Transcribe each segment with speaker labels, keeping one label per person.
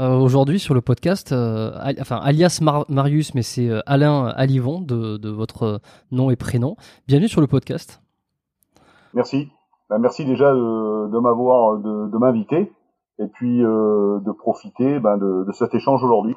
Speaker 1: euh, aujourd'hui sur le podcast, euh, enfin alias Marius, mais c'est Alain Alivon de, votre nom et prénom. Bienvenue sur le podcast.
Speaker 2: Merci. Ben, merci déjà de, m'avoir, de m'inviter et puis euh, de profiter ben, de, de, cet échange aujourd'hui.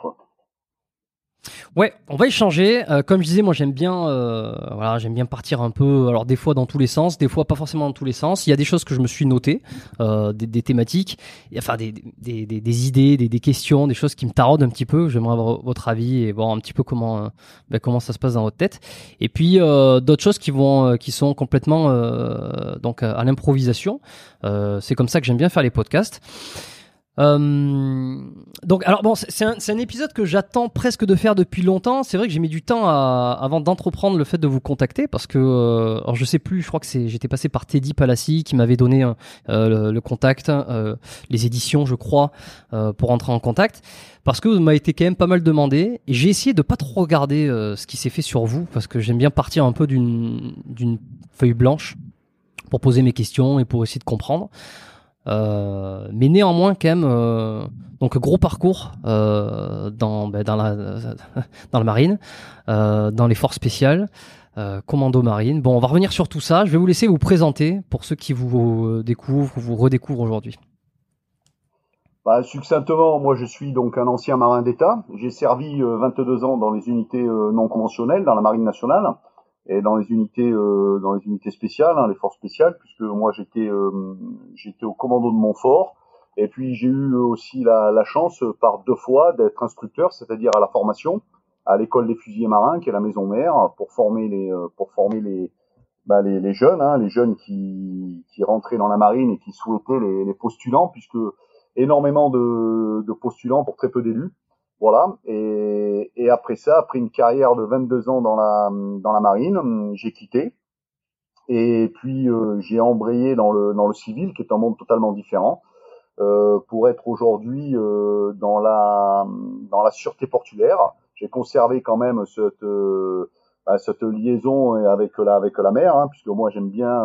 Speaker 1: Ouais, on va échanger. Euh, comme je disais, moi j'aime bien, euh, voilà, j'aime bien partir un peu. Alors des fois dans tous les sens, des fois pas forcément dans tous les sens. Il y a des choses que je me suis notées, euh, des, des, thématiques, enfin des, des, des, idées, des, des, questions, des choses qui me taraudent un petit peu. J'aimerais avoir votre avis et voir un petit peu comment, ben, comment ça se passe dans votre tête. Et puis d'autres choses qui vont, qui sont complètement donc à l'improvisation. C'est comme ça que j'aime bien faire les podcasts. Euh, donc, alors bon, c'est un, épisode que j'attends presque de faire depuis longtemps. C'est vrai que j'ai mis du temps à, avant d'entreprendre le fait de vous contacter parce que, euh, alors je sais plus, je crois que j'étais passé par Teddy Palassi qui m'avait donné euh, le, contact, euh, les éditions, je crois, pour entrer en contact. Parce que m'a été quand même pas mal demandé et j'ai essayé de pas trop regarder ce qui s'est fait sur vous parce que j'aime bien partir un peu d'une feuille blanche pour poser mes questions et pour essayer de comprendre. Euh, mais néanmoins quand même euh, donc gros parcours euh, dans ben, dans la dans la marine euh, dans les forces spéciales euh, commando marine. Bon on va revenir sur tout ça. Je vais vous laisser vous présenter pour ceux qui vous découvrent ou vous redécouvrent aujourd'hui.
Speaker 2: Bah, succinctement moi je suis donc un ancien marin d'état. J'ai servi 22 ans dans les unités non conventionnelles dans la marine nationale et dans les unités euh, dans les unités spéciales, hein, les forces spéciales, puisque moi j'étais euh, j'étais au commando de Montfort. Et puis j'ai eu aussi la, la, chance par deux fois d'être instructeur, c'est-à-dire à la formation à l'école des fusiliers marins, qui est la maison mère, pour former les euh, pour former les bah, les, les, jeunes, hein, les jeunes qui, qui rentraient dans la marine et qui souhaitaient les, les postulants, puisque énormément de, de postulants pour très peu d'élus. Voilà. Et, après ça, après une carrière de 22 ans dans la marine, j'ai quitté. Et puis euh, j'ai embrayé dans le civil, qui est un monde totalement différent, euh, pour être aujourd'hui euh, dans la sûreté portuaire. J'ai conservé quand même cette bah, liaison avec la avec la mer, hein, puisque moi j'aime bien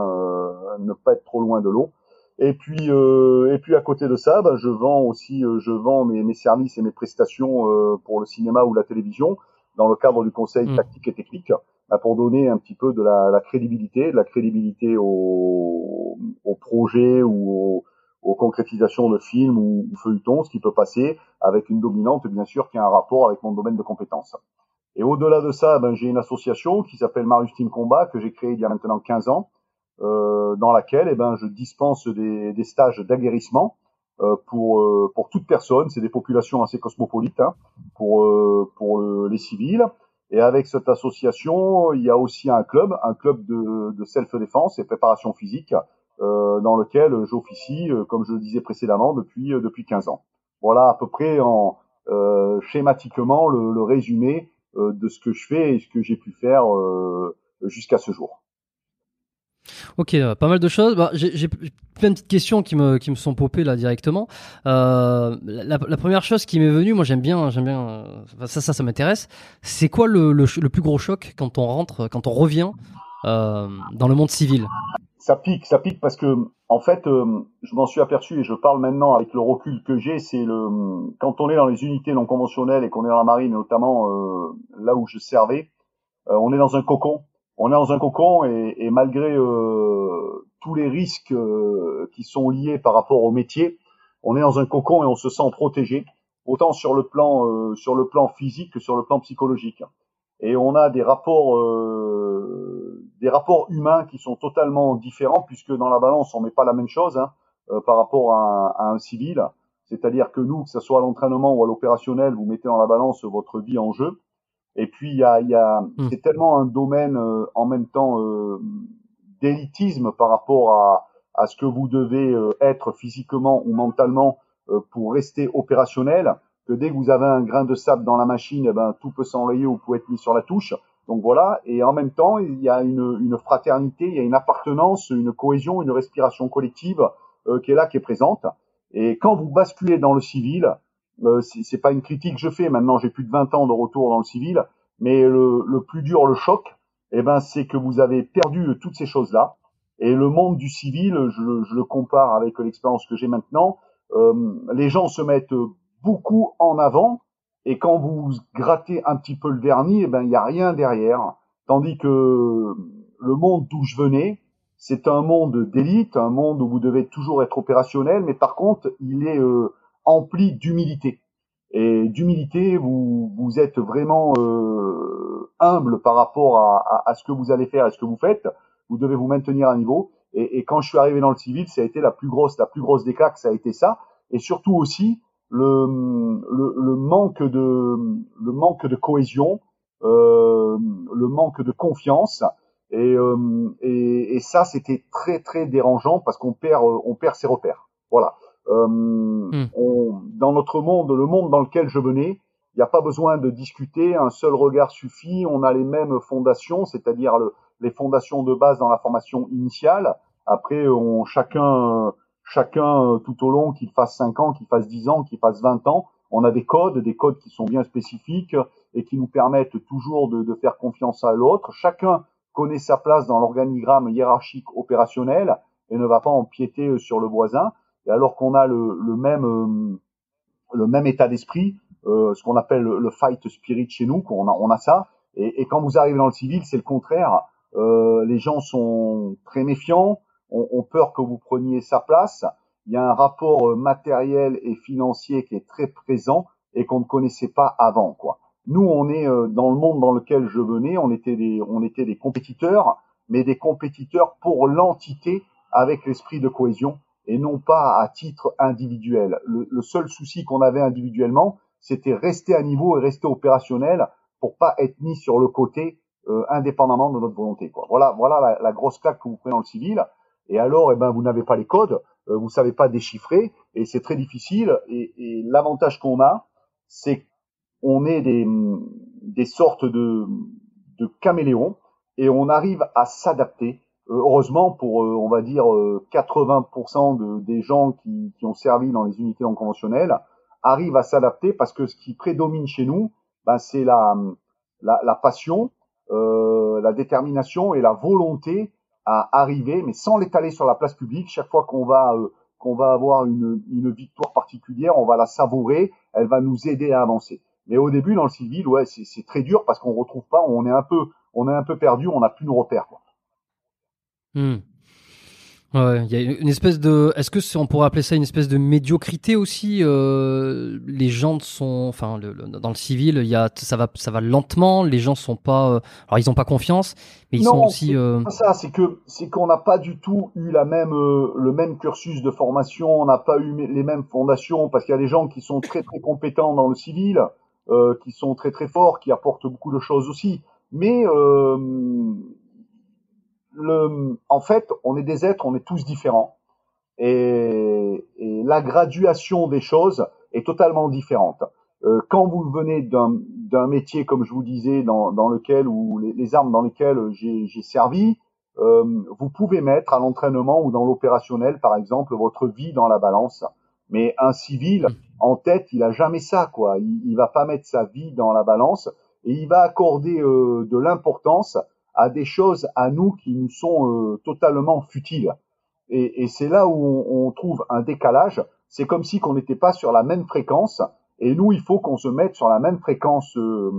Speaker 2: ne pas être trop loin de l'eau. Et puis, euh, et puis à côté de ça, bah, je vends aussi, euh, je vends mes, mes, services et mes prestations euh, pour le cinéma ou la télévision dans le cadre du conseil mmh. tactique et technique, bah, pour donner un petit peu de la, la crédibilité, de la crédibilité aux, aux projets ou aux, concrétisations de films ou, ou, feuilletons, ce qui peut passer avec une dominante, bien sûr, qui a un rapport avec mon domaine de compétences. Et au-delà de ça, ben, j'ai une association qui s'appelle Marius Team Combat que j'ai créée il y a maintenant 15 ans dans laquelle eh ben, je dispense des, des stages d'aguerrissement euh, pour, euh, pour toute personne. C'est des populations assez cosmopolites hein, pour, euh, pour les civils. Et avec cette association, il y a aussi un club, un club de, de self-défense et préparation physique, euh, dans lequel j'officie, comme je le disais précédemment, depuis, depuis 15 ans. Voilà à peu près en, euh, schématiquement le, le résumé de ce que je fais et ce que j'ai pu faire jusqu'à ce jour.
Speaker 1: Ok, euh, pas mal de choses. Bah, j'ai plein de petites questions qui me, qui me sont popées là directement. Euh, la, première chose qui m'est venue, moi j'aime bien, j'aime bien, euh, ça, ça, ça m'intéresse. C'est quoi le, le, le, plus gros choc quand on rentre, quand on revient dans le monde civil?
Speaker 2: Ça pique, ça pique parce que en fait, je m'en suis aperçu et je parle maintenant avec le recul que j'ai. C'est le quand on est dans les unités non conventionnelles et qu'on est dans la marine, notamment là où je servais, on est dans un cocon on est dans un cocon et, malgré euh, tous les risques euh, qui sont liés par rapport au métier, on est dans un cocon et on se sent protégé, autant sur le plan euh, sur le plan physique que sur le plan psychologique. Et on a des rapports des rapports humains qui sont totalement différents puisque dans la balance on met pas la même chose hein, par rapport à un, à un civil. C'est-à-dire que nous, que ce soit à l'entraînement ou à l'opérationnel, vous mettez dans la balance votre vie en jeu. Et puis il y a, y a hmm. c'est tellement un domaine euh, en même temps euh, d'élitisme par rapport à, à ce que vous devez euh, être physiquement ou mentalement euh, pour rester opérationnel que dès que vous avez un grain de sable dans la machine, eh ben tout peut s'enrayer ou peut être mis sur la touche. Donc voilà, et en même temps, il y a une, une fraternité, il y a une appartenance, une cohésion, une respiration collective qui est là, qui est présente. Et quand vous basculez dans le civil, euh, c'est pas une critique que je fais. Maintenant, j'ai plus de 20 ans de retour dans le civil, mais le, le plus dur, le choc, eh ben, c'est que vous avez perdu toutes ces choses-là. Et le monde du civil, je, je le compare avec l'expérience que j'ai maintenant. Euh, les gens se mettent beaucoup en avant, et quand vous grattez un petit peu le vernis, eh ben, il n'y a rien derrière. Tandis que le monde d'où je venais, c'est un monde d'élite, un monde où vous devez toujours être opérationnel, mais par contre, il est euh, empli d'humilité. Et d'humilité, vous, vous êtes vraiment euh, humble par rapport à, à, ce que vous allez faire, à ce que vous faites. Vous devez vous maintenir à niveau. Et, quand je suis arrivé dans le civil, ça a été la plus grosse, la plus grosse des claques, ça a été ça. Et surtout aussi le, le, le manque de, le manque de cohésion, euh, le manque de confiance. Et, euh, et, et ça, c'était très très dérangeant parce qu'on perd, on perd ses repères. Voilà. Euh, hmm. on, dans notre monde, le monde dans lequel je venais, il n'y a pas besoin de discuter, un seul regard suffit, on a les mêmes fondations, c'est-à-dire le, les fondations de base dans la formation initiale. Après, on, chacun, chacun tout au long, qu'il fasse 5 ans, qu'il fasse 10 ans, qu'il fasse 20 ans, on a des codes, des codes qui sont bien spécifiques et qui nous permettent toujours de, de faire confiance à l'autre. Chacun connaît sa place dans l'organigramme hiérarchique opérationnel et ne va pas empiéter sur le voisin. Et alors qu'on a le, le, même euh, le même état d'esprit, euh, ce qu'on appelle le, fight spirit chez nous, qu'on a, on a ça. Et, et, quand vous arrivez dans le civil, c'est le contraire. Euh, les gens sont très méfiants, ont, ont, peur que vous preniez sa place. Il y a un rapport euh, matériel et financier qui est très présent et qu'on ne connaissait pas avant. Quoi. Nous, on est euh, dans le monde dans lequel je venais, on était des, on était des compétiteurs, mais des compétiteurs pour l'entité avec l'esprit de cohésion et non pas à titre individuel. Le, le seul souci qu'on avait individuellement, c'était rester à niveau et rester opérationnel pour pas être mis sur le côté euh, indépendamment de notre volonté. Quoi. Voilà, voilà la, la, grosse claque que vous prenez dans le civil. Et alors, eh ben, vous n'avez pas les codes, euh, vous savez pas déchiffrer, et c'est très difficile. Et, et l'avantage qu'on a, c'est on est des, des sortes de, de caméléons et on arrive à s'adapter. Euh, heureusement pour, euh, on va dire, 80% de, des gens qui, qui ont servi dans les unités non conventionnelles arrivent à s'adapter parce que ce qui prédomine chez nous, ben, c'est la, la, la, passion, euh, la détermination et la volonté à arriver, mais sans l'étaler sur la place publique. Chaque fois qu'on va qu'on va avoir une, une victoire particulière, on va la savourer, elle va nous aider à avancer. Mais au début, dans le civil, ouais, c'est très dur parce qu'on retrouve pas, on est un peu, on est un peu perdu, on n'a plus de repères. Quoi.
Speaker 1: Ouais, il y a une espèce de. Est-ce que on pourrait appeler ça une espèce de médiocrité aussi euh, Les gens sont, enfin, le, dans le civil, il y a, ça va, ça va lentement. Les gens sont pas, euh, alors ils ont pas confiance, mais ils sont aussi.
Speaker 2: Euh... Ça, c'est que c'est qu'on n'a pas du tout eu la même, euh, le même cursus de formation. On n'a pas eu les mêmes fondations parce qu'il y a des gens qui sont très très compétents dans le civil, qui sont très très forts, qui apportent beaucoup de choses aussi. Mais en fait, on est des êtres, on est tous différents. Et, la graduation des choses est totalement différente. Euh, quand vous venez d'un métier, comme je vous disais, dans, lequel, ou les, les, armes dans lesquelles j'ai servi, euh, vous pouvez mettre à l'entraînement ou dans l'opérationnel, par exemple, votre vie dans la balance. Mais un civil, en tête, il a jamais ça, quoi. Il, il va pas mettre sa vie dans la balance et il va accorder euh, de l'importance à des choses à nous qui nous sont euh, totalement futiles. Et, et c'est là où on, on, trouve un décalage. C'est comme si qu'on n'était pas sur la même fréquence. Et nous, il faut qu'on se mette sur la même fréquence euh,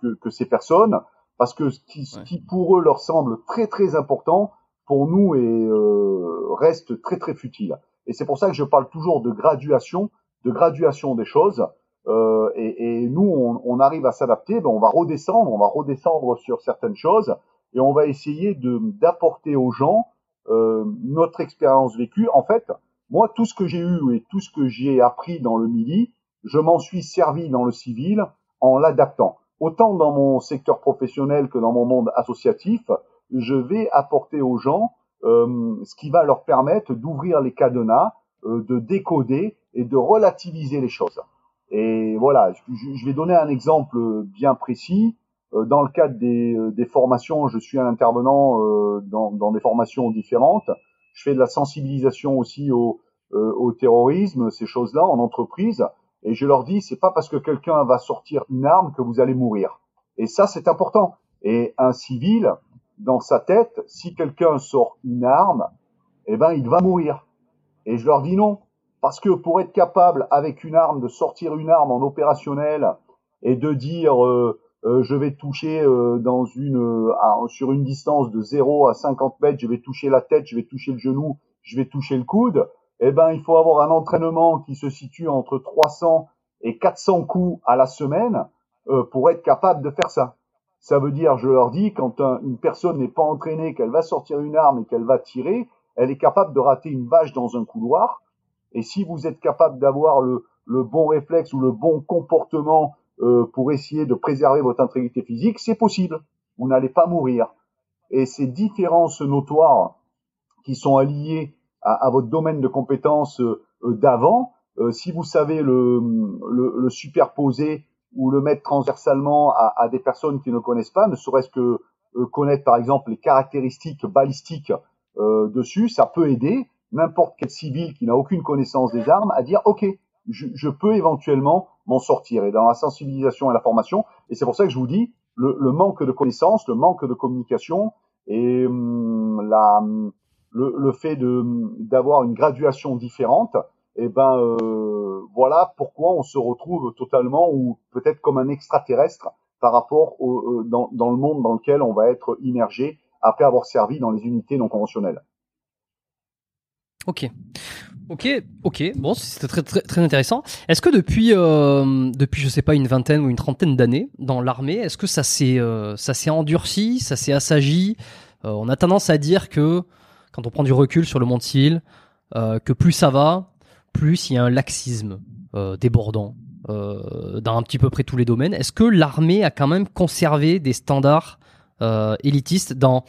Speaker 2: que, que, ces personnes, parce que ce qui, ce qui, pour eux leur semble très très important, pour nous est, euh, reste très très futile. Et c'est pour ça que je parle toujours de graduation, de graduation des choses. Euh, et, et, nous, on, on arrive à s'adapter, ben on va redescendre, on va redescendre sur certaines choses, et on va essayer d'apporter aux gens euh, notre expérience vécue. En fait, moi, tout ce que j'ai eu et tout ce que j'ai appris dans le midi, je m'en suis servi dans le civil en l'adaptant. Autant dans mon secteur professionnel que dans mon monde associatif, je vais apporter aux gens euh, ce qui va leur permettre d'ouvrir les cadenas, euh, de décoder et de relativiser les choses. Et voilà, je vais donner un exemple bien précis. Euh, dans le cadre des, euh, des, formations, je suis un intervenant euh, dans, dans, des formations différentes. Je fais de la sensibilisation aussi au, au terrorisme, ces choses-là, en entreprise. Et je leur dis, c'est pas parce que quelqu'un va sortir une arme que vous allez mourir. Et ça, c'est important. Et un civil, dans sa tête, si quelqu'un sort une arme, eh ben, il va mourir. Et je leur dis non. Parce que pour être capable, avec une arme, de sortir une arme en opérationnel et de dire, euh, euh, je vais toucher euh, dans une euh, sur une distance de 0 à 50 mètres, je vais toucher la tête, je vais toucher le genou, je vais toucher le coude, eh ben il faut avoir un entraînement qui se situe entre 300 et 400 coups à la semaine pour être capable de faire ça. Ça veut dire, je leur dis, quand une personne n'est pas entraînée, qu'elle va sortir une arme et qu'elle va tirer, elle est capable de rater une vache dans un couloir. Et si vous êtes capable d'avoir le, le bon réflexe ou le bon comportement euh, pour essayer de préserver votre intégrité physique, c'est possible. Vous n'allez pas mourir. Et ces différences notoires qui sont alliées à, votre domaine de compétences euh, d'avant, euh, si vous savez le, superposer ou le mettre transversalement à, à, des personnes qui ne connaissent pas, ne serait-ce que connaître par exemple les caractéristiques balistiques dessus, ça peut aider n'importe quel civil qui n'a aucune connaissance des armes à dire ok, je, je peux éventuellement m'en sortir et dans la sensibilisation et la formation. Et c'est pour ça que je vous dis, le, le, manque de connaissances, le manque de communication et hum, la, le, le, fait de d'avoir une graduation différente, et eh ben euh, voilà pourquoi on se retrouve totalement ou peut-être comme un extraterrestre par rapport au, euh, dans, dans le monde dans lequel on va être immergé après avoir servi dans les unités non conventionnelles.
Speaker 1: Ok. Ok, ok, bon, c'était très, très, très intéressant. Est-ce que depuis, euh, depuis, je sais pas, une vingtaine ou une trentaine d'années dans l'armée, est-ce que ça s'est, euh, ça s'est endurci, ça s'est assagi? Euh, On a tendance à dire que, quand on prend du recul sur le monde civil, euh, que plus ça va, plus il y a un laxisme débordant dans un petit peu près tous les domaines. Est-ce que l'armée a quand même conservé des standards élitistes dans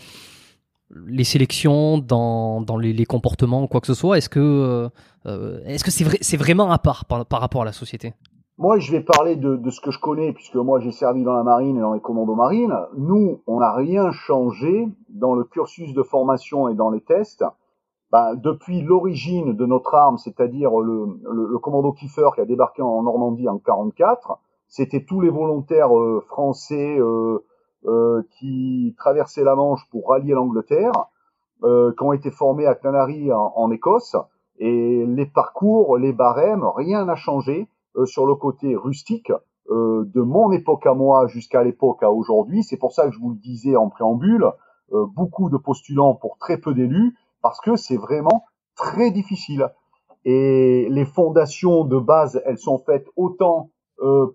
Speaker 1: les sélections, dans, dans les, les, comportements quoi que ce soit Est-ce que euh, est-ce que c'est vrai, c'est vraiment à part par, par, rapport à la société?
Speaker 2: Moi, je vais parler de, de, ce que je connais, puisque moi, j'ai servi dans la marine et dans les commandos marines. Nous, on n'a rien changé dans le cursus de formation et dans les tests. Ben, depuis l'origine de notre arme, c'est-à-dire le, le, le, commando Kiefer qui a débarqué en Normandie en 44, c'était tous les volontaires euh, français euh, euh, qui traversaient la Manche pour rallier l'Angleterre, euh, qui ont été formés à Canary en, en Écosse. Et les parcours, les barèmes, rien n'a changé. Euh, sur le côté rustique euh, de mon époque à moi jusqu'à l'époque à aujourd'hui. C'est pour ça que je vous le disais en préambule, euh, beaucoup de postulants pour très peu d'élus, parce que c'est vraiment très difficile. Et les fondations de base, elles sont faites autant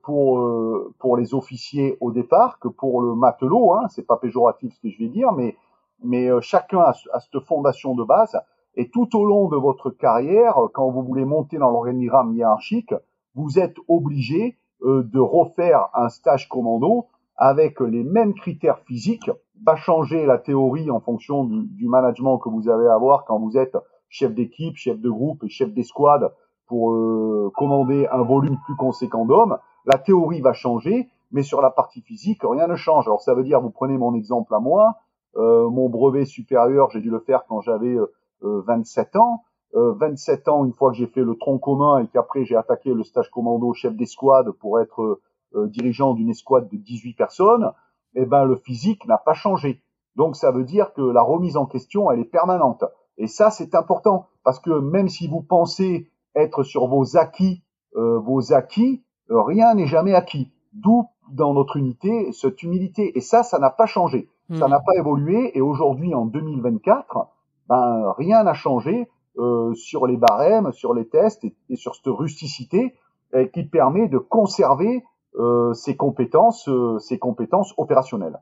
Speaker 2: pour pour les officiers au départ que pour le matelot. Hein. C'est pas péjoratif ce que je vais dire, mais mais chacun a, a, cette fondation de base. Et tout au long de votre carrière, quand vous voulez monter dans l'organigramme hiérarchique, vous êtes obligé euh, de refaire un stage commando avec les mêmes critères physiques, pas changer la théorie en fonction du, du, management que vous avez à avoir quand vous êtes chef d'équipe, chef de groupe et chef d'escouade pour euh, commander un volume plus conséquent d'hommes. La théorie va changer, mais sur la partie physique, rien ne change. Alors ça veut dire, vous prenez mon exemple à moi, euh, mon brevet supérieur, j'ai dû le faire quand j'avais 27 ans. 27 euh, ans, une fois que j'ai fait le tronc commun et qu'après j'ai attaqué le stage commando chef d'escouade pour être euh, dirigeant d'une escouade de 18 personnes, eh ben le physique n'a pas changé. Donc ça veut dire que la remise en question, elle est permanente. Et ça, c'est important parce que même si vous pensez être sur vos acquis, euh, vos acquis, rien n'est jamais acquis. D'où dans notre unité cette humilité. Et ça, ça n'a pas changé. Ça hmm. n'a pas évolué. Et aujourd'hui, en 2024, ben rien n'a changé. Euh, sur les barèmes, sur les tests et, sur cette rusticité euh, qui permet de conserver euh, ses compétences, ses compétences opérationnelles.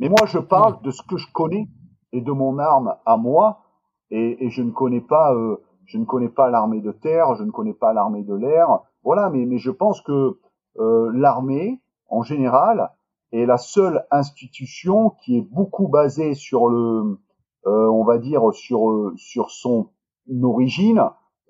Speaker 2: Mais moi, je parle de ce que je connais et de mon arme à moi, et, et je ne connais pas, je ne connais pas l'armée de terre, je ne connais pas l'armée de l'air, voilà. Mais, mais je pense que l'armée, en général, est la seule institution qui est beaucoup basée sur le euh, on va dire sur euh, sur son origine,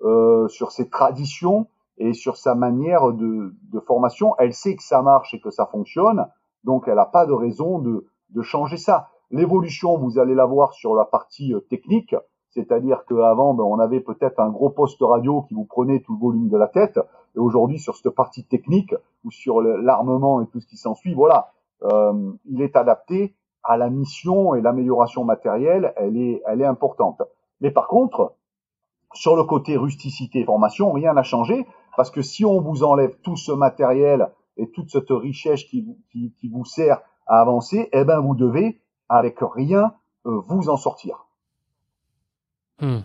Speaker 2: euh, sur ses traditions et sur sa manière de, de, formation. Elle sait que ça marche et que ça fonctionne, donc elle n'a pas de raison de, de changer ça. L'évolution, vous allez la voir sur la partie technique, c'est-à-dire qu'avant, ben, on avait peut-être un gros poste radio qui vous prenait tout le volume de la tête, et aujourd'hui, sur cette partie technique ou sur l'armement et tout ce qui s'ensuit, voilà, euh, il est adapté à la mission et l'amélioration matérielle, elle est, importante. Mais par contre, sur le côté rusticité formation, rien n'a changé parce que si on vous enlève tout ce matériel et toute cette richesse qui vous sert à avancer, eh ben vous devez avec rien euh, vous en sortir.
Speaker 1: Hmm.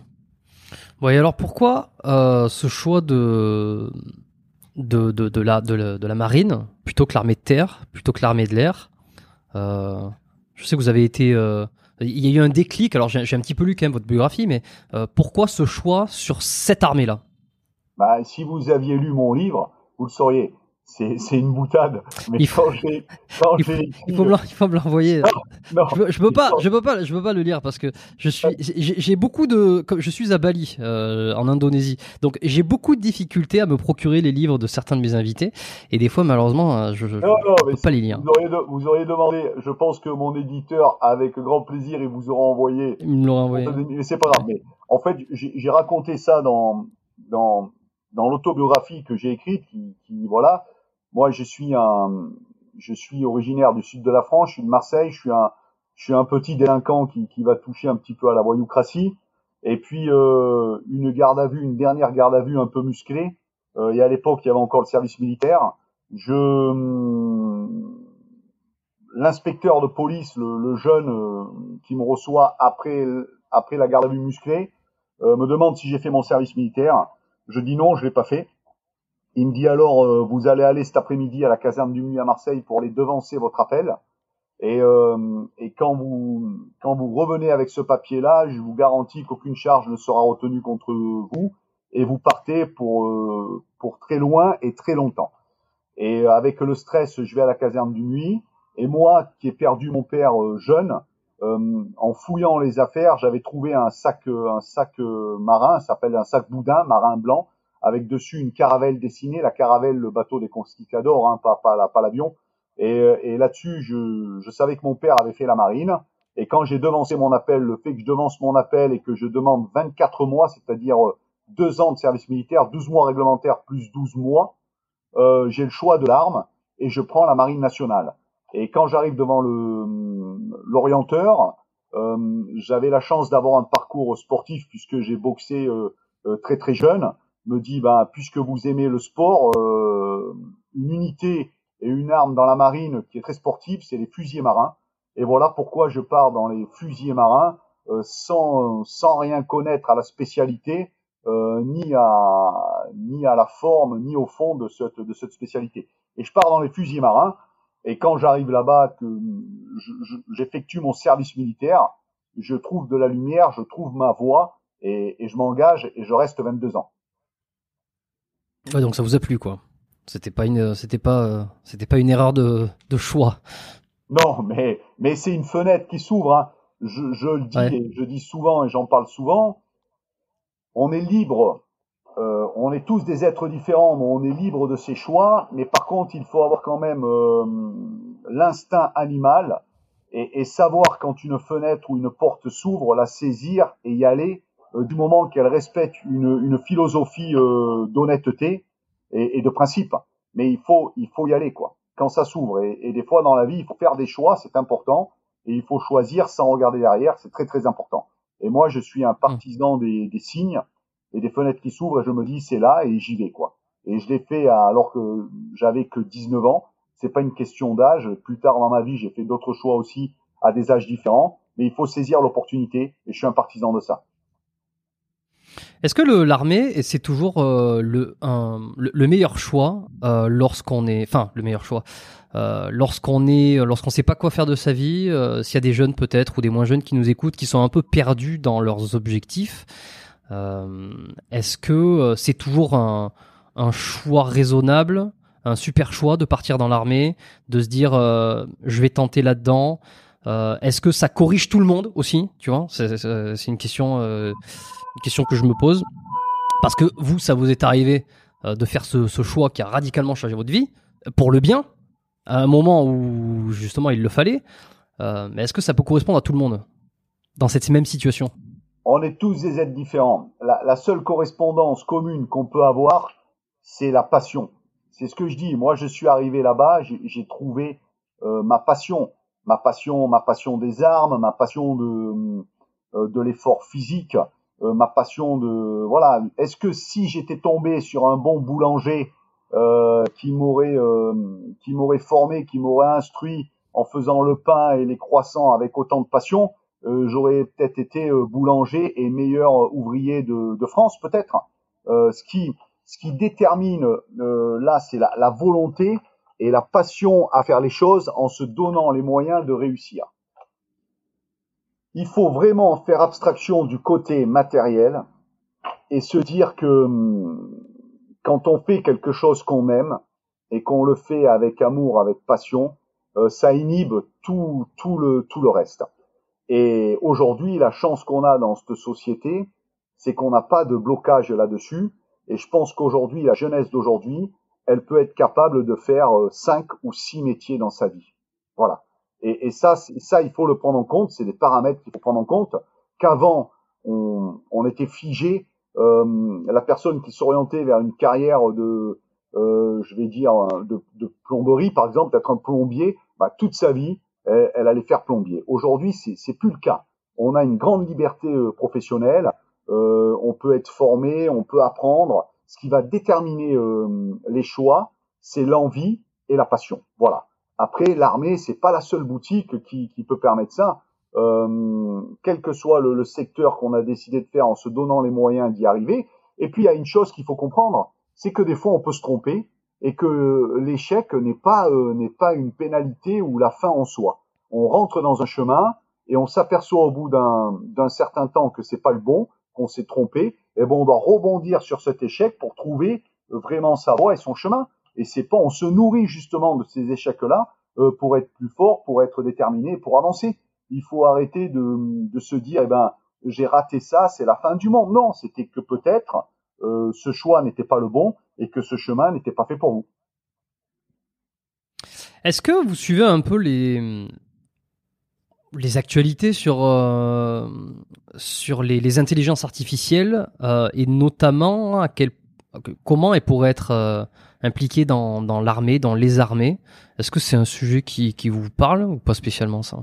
Speaker 1: Bon, et alors pourquoi euh, ce choix de de, de, la, de, la, marine plutôt que l'armée de terre, plutôt que l'armée de l'air euh, je sais que vous avez été. Euh, il y a eu un déclic. Alors j'ai un petit peu lu quand même votre biographie, mais pourquoi ce choix sur cette armée-là?
Speaker 2: Bah, si vous aviez lu mon livre, vous le sauriez c'est une boutade. Mais il faut,
Speaker 1: il faut, il faut, me l'envoyer. je, je peux pas, je peux pas, je peux pas le lire parce que je suis, j'ai beaucoup de, je suis à Bali, euh, en Indonésie, donc j'ai beaucoup de difficultés à me procurer les livres de certains de mes invités et des fois malheureusement euh, je, ne peux pas les lire.
Speaker 2: Vous auriez, vous auriez, demandé, je pense que mon éditeur avec grand plaisir il vous aura envoyé.
Speaker 1: Il me l'aura envoyé.
Speaker 2: Mais c'est pas grave. Mais en fait j'ai raconté ça dans dans dans l'autobiographie que j'ai écrite qui, qui voilà moi, je suis un, je suis originaire du sud de la France, je suis de Marseille, je suis un, je suis un petit délinquant qui, qui va toucher un petit peu à la voyoucratie. Et puis euh, une garde à vue, une dernière garde à vue un peu musclée. Euh, et à l'époque, il y avait encore le service militaire. Je, l'inspecteur de police, le, le jeune euh, qui me reçoit après après la garde à vue musclée, euh, me demande si j'ai fait mon service militaire. Je dis non, je l'ai pas fait. Il me dit alors, euh, vous allez aller cet après-midi à la caserne du Nuit à Marseille pour les devancer votre appel. Et, euh, et, quand vous quand vous revenez avec ce papier-là, je vous garantis qu'aucune charge ne sera retenue contre vous et vous partez pour euh, pour très loin et très longtemps. Et avec le stress, je vais à la caserne du Nuit. Et moi, qui ai perdu mon père jeune, en fouillant les affaires, j'avais trouvé un sac un sac marin, ça s'appelle un sac boudin marin blanc avec dessus une caravelle dessinée, la caravelle, le bateau des conquistadors, hein, pas, pas, l'avion. Et, et là-dessus, je, je savais que mon père avait fait la marine. Et quand j'ai devancé mon appel, le fait que je devance mon appel et que je demande 24 mois, c'est-à-dire deux ans de service militaire, 12 mois réglementaires plus 12 mois, euh, j'ai le choix de l'arme et je prends la marine nationale. Et quand j'arrive devant le l'orienteur, euh, j'avais la chance d'avoir un parcours sportif puisque j'ai boxé euh, euh, très très jeune. Me dit, bah, puisque vous aimez le sport, euh, une unité et une arme dans la marine qui est très sportive, c'est les fusiliers marins. Et voilà pourquoi je pars dans les fusiliers marins sans sans rien connaître à la spécialité, ni à ni à la forme, ni au fond de cette de cette spécialité. Et je pars dans les fusiliers marins et quand j'arrive là-bas, que j'effectue mon service militaire, je trouve de la lumière, je trouve ma voie et, et je m'engage et je reste 22 ans.
Speaker 1: Ouais, donc ça vous a plu quoi. C'était pas une, c'était pas, c'était pas une erreur de, de choix.
Speaker 2: Non, mais mais c'est une fenêtre qui s'ouvre. Hein. Je, je le dis, je dis souvent et j'en parle souvent. On est libre euh, on est tous des êtres différents, mais on est libre de ses choix. Mais par contre, il faut avoir quand même euh, l'instinct animal et, savoir quand une fenêtre ou une porte s'ouvre, la saisir et y aller du moment qu'elle respecte une, philosophie d'honnêteté et, de principe. Mais il faut, il faut y aller quoi. Quand ça s'ouvre et, des fois dans la vie, il faut faire des choix, c'est important et il faut choisir sans regarder derrière, c'est très très important. Et moi, je suis un partisan des signes et des fenêtres qui s'ouvrent et je me dis c'est là et j'y vais quoi. Et je l'ai fait alors que j'avais que 19 ans. C'est pas une question d'âge. Plus tard dans ma vie, j'ai fait d'autres choix aussi à des âges différents, mais il faut saisir l'opportunité et je suis un partisan de ça.
Speaker 1: Est-ce que l'armée c'est toujours euh, le, le, meilleur choix euh, lorsqu'on est, enfin le meilleur choix euh, lorsqu'on est, lorsqu'on sait pas quoi faire de sa vie, s'il y a des jeunes peut-être ou des moins jeunes qui nous écoutent, qui sont un peu perdus dans leurs objectifs, euh, est-ce que euh, c'est toujours un, choix raisonnable, un super choix de partir dans l'armée, de se dire euh, je vais tenter là-dedans Est-ce que ça corrige tout le monde aussi Tu vois, c'est une question, question que je me pose parce que vous, ça vous est arrivé de faire ce, choix qui a radicalement changé votre vie pour le bien à un moment où justement il le fallait. mais est-ce que ça peut correspondre à tout le monde dans cette même situation?
Speaker 2: On est tous des êtres différents. La, seule correspondance commune qu'on peut avoir, c'est la passion. C'est ce que je dis. Moi, je suis arrivé là-bas, j'ai trouvé euh, ma passion, ma passion, ma passion des armes, ma passion de euh, de l'effort physique, euh, ma passion de voilà. Est-ce que si j'étais tombé sur un bon boulanger qui m'aurait qui m'aurait formé, qui m'aurait instruit en faisant le pain et les croissants avec autant de passion, euh, j'aurais peut-être été euh, boulanger et meilleur ouvrier de, de France, peut-être. Euh, ce qui ce qui détermine là, c'est la, volonté et la passion à faire les choses en se donnant les moyens de réussir. Il faut vraiment faire abstraction du côté matériel et se dire que hum, quand on fait quelque chose qu'on aime et qu'on le fait avec amour, avec passion, ça inhibe tout, le, le reste. Et aujourd'hui, la chance qu'on a dans cette société, c'est qu'on n'a pas de blocage là-dessus. Et je pense qu'aujourd'hui, la jeunesse d'aujourd'hui, elle peut être capable de faire euh, cinq ou six métiers dans sa vie. Voilà. Et, et ça, ça, il faut le prendre en compte. C'est des paramètres qu'il faut prendre en compte. Qu'avant, on, était figé. Euh, la personne qui s'orientait vers une carrière de, euh, je vais dire, de, plomberie, par exemple, d'être un plombier, bah, toute sa vie, elle, allait faire plombier. Aujourd'hui, c'est, plus le cas. On a une grande liberté euh, professionnelle. Euh, on peut être formé, on peut apprendre. Ce qui va déterminer les choix, c'est l'envie et la passion. Voilà. Après, l'armée, c'est pas la seule boutique qui, peut permettre ça. Euh, quel que soit le, secteur qu'on a décidé de faire en se donnant les moyens d'y arriver. Et puis, il y a une chose qu'il faut comprendre, c'est que des fois, on peut se tromper et que l'échec n'est pas euh, n'est pas une pénalité ou la fin en soi. On rentre dans un chemin et on s'aperçoit au bout d'un d'un certain temps que c'est pas le bon, qu'on s'est trompé, et bon on doit rebondir sur cet échec pour trouver vraiment sa voie et son chemin. Et c'est pas on se nourrit justement de ces échecs là euh, pour être plus fort, pour être déterminé, pour avancer. Il faut arrêter de, de se dire eh ben j'ai raté ça, c'est la fin du monde. Non, c'était que peut-être euh, ce choix n'était pas le bon et que ce chemin n'était pas fait pour vous.
Speaker 1: Est-ce que vous suivez un peu les, les actualités sur, euh, sur les, les, intelligences artificielles et notamment à quel, comment elles pourraient être euh, impliquées dans, dans l'armée, dans les armées Est-ce que c'est un sujet qui, qui vous parle ou pas spécialement ça?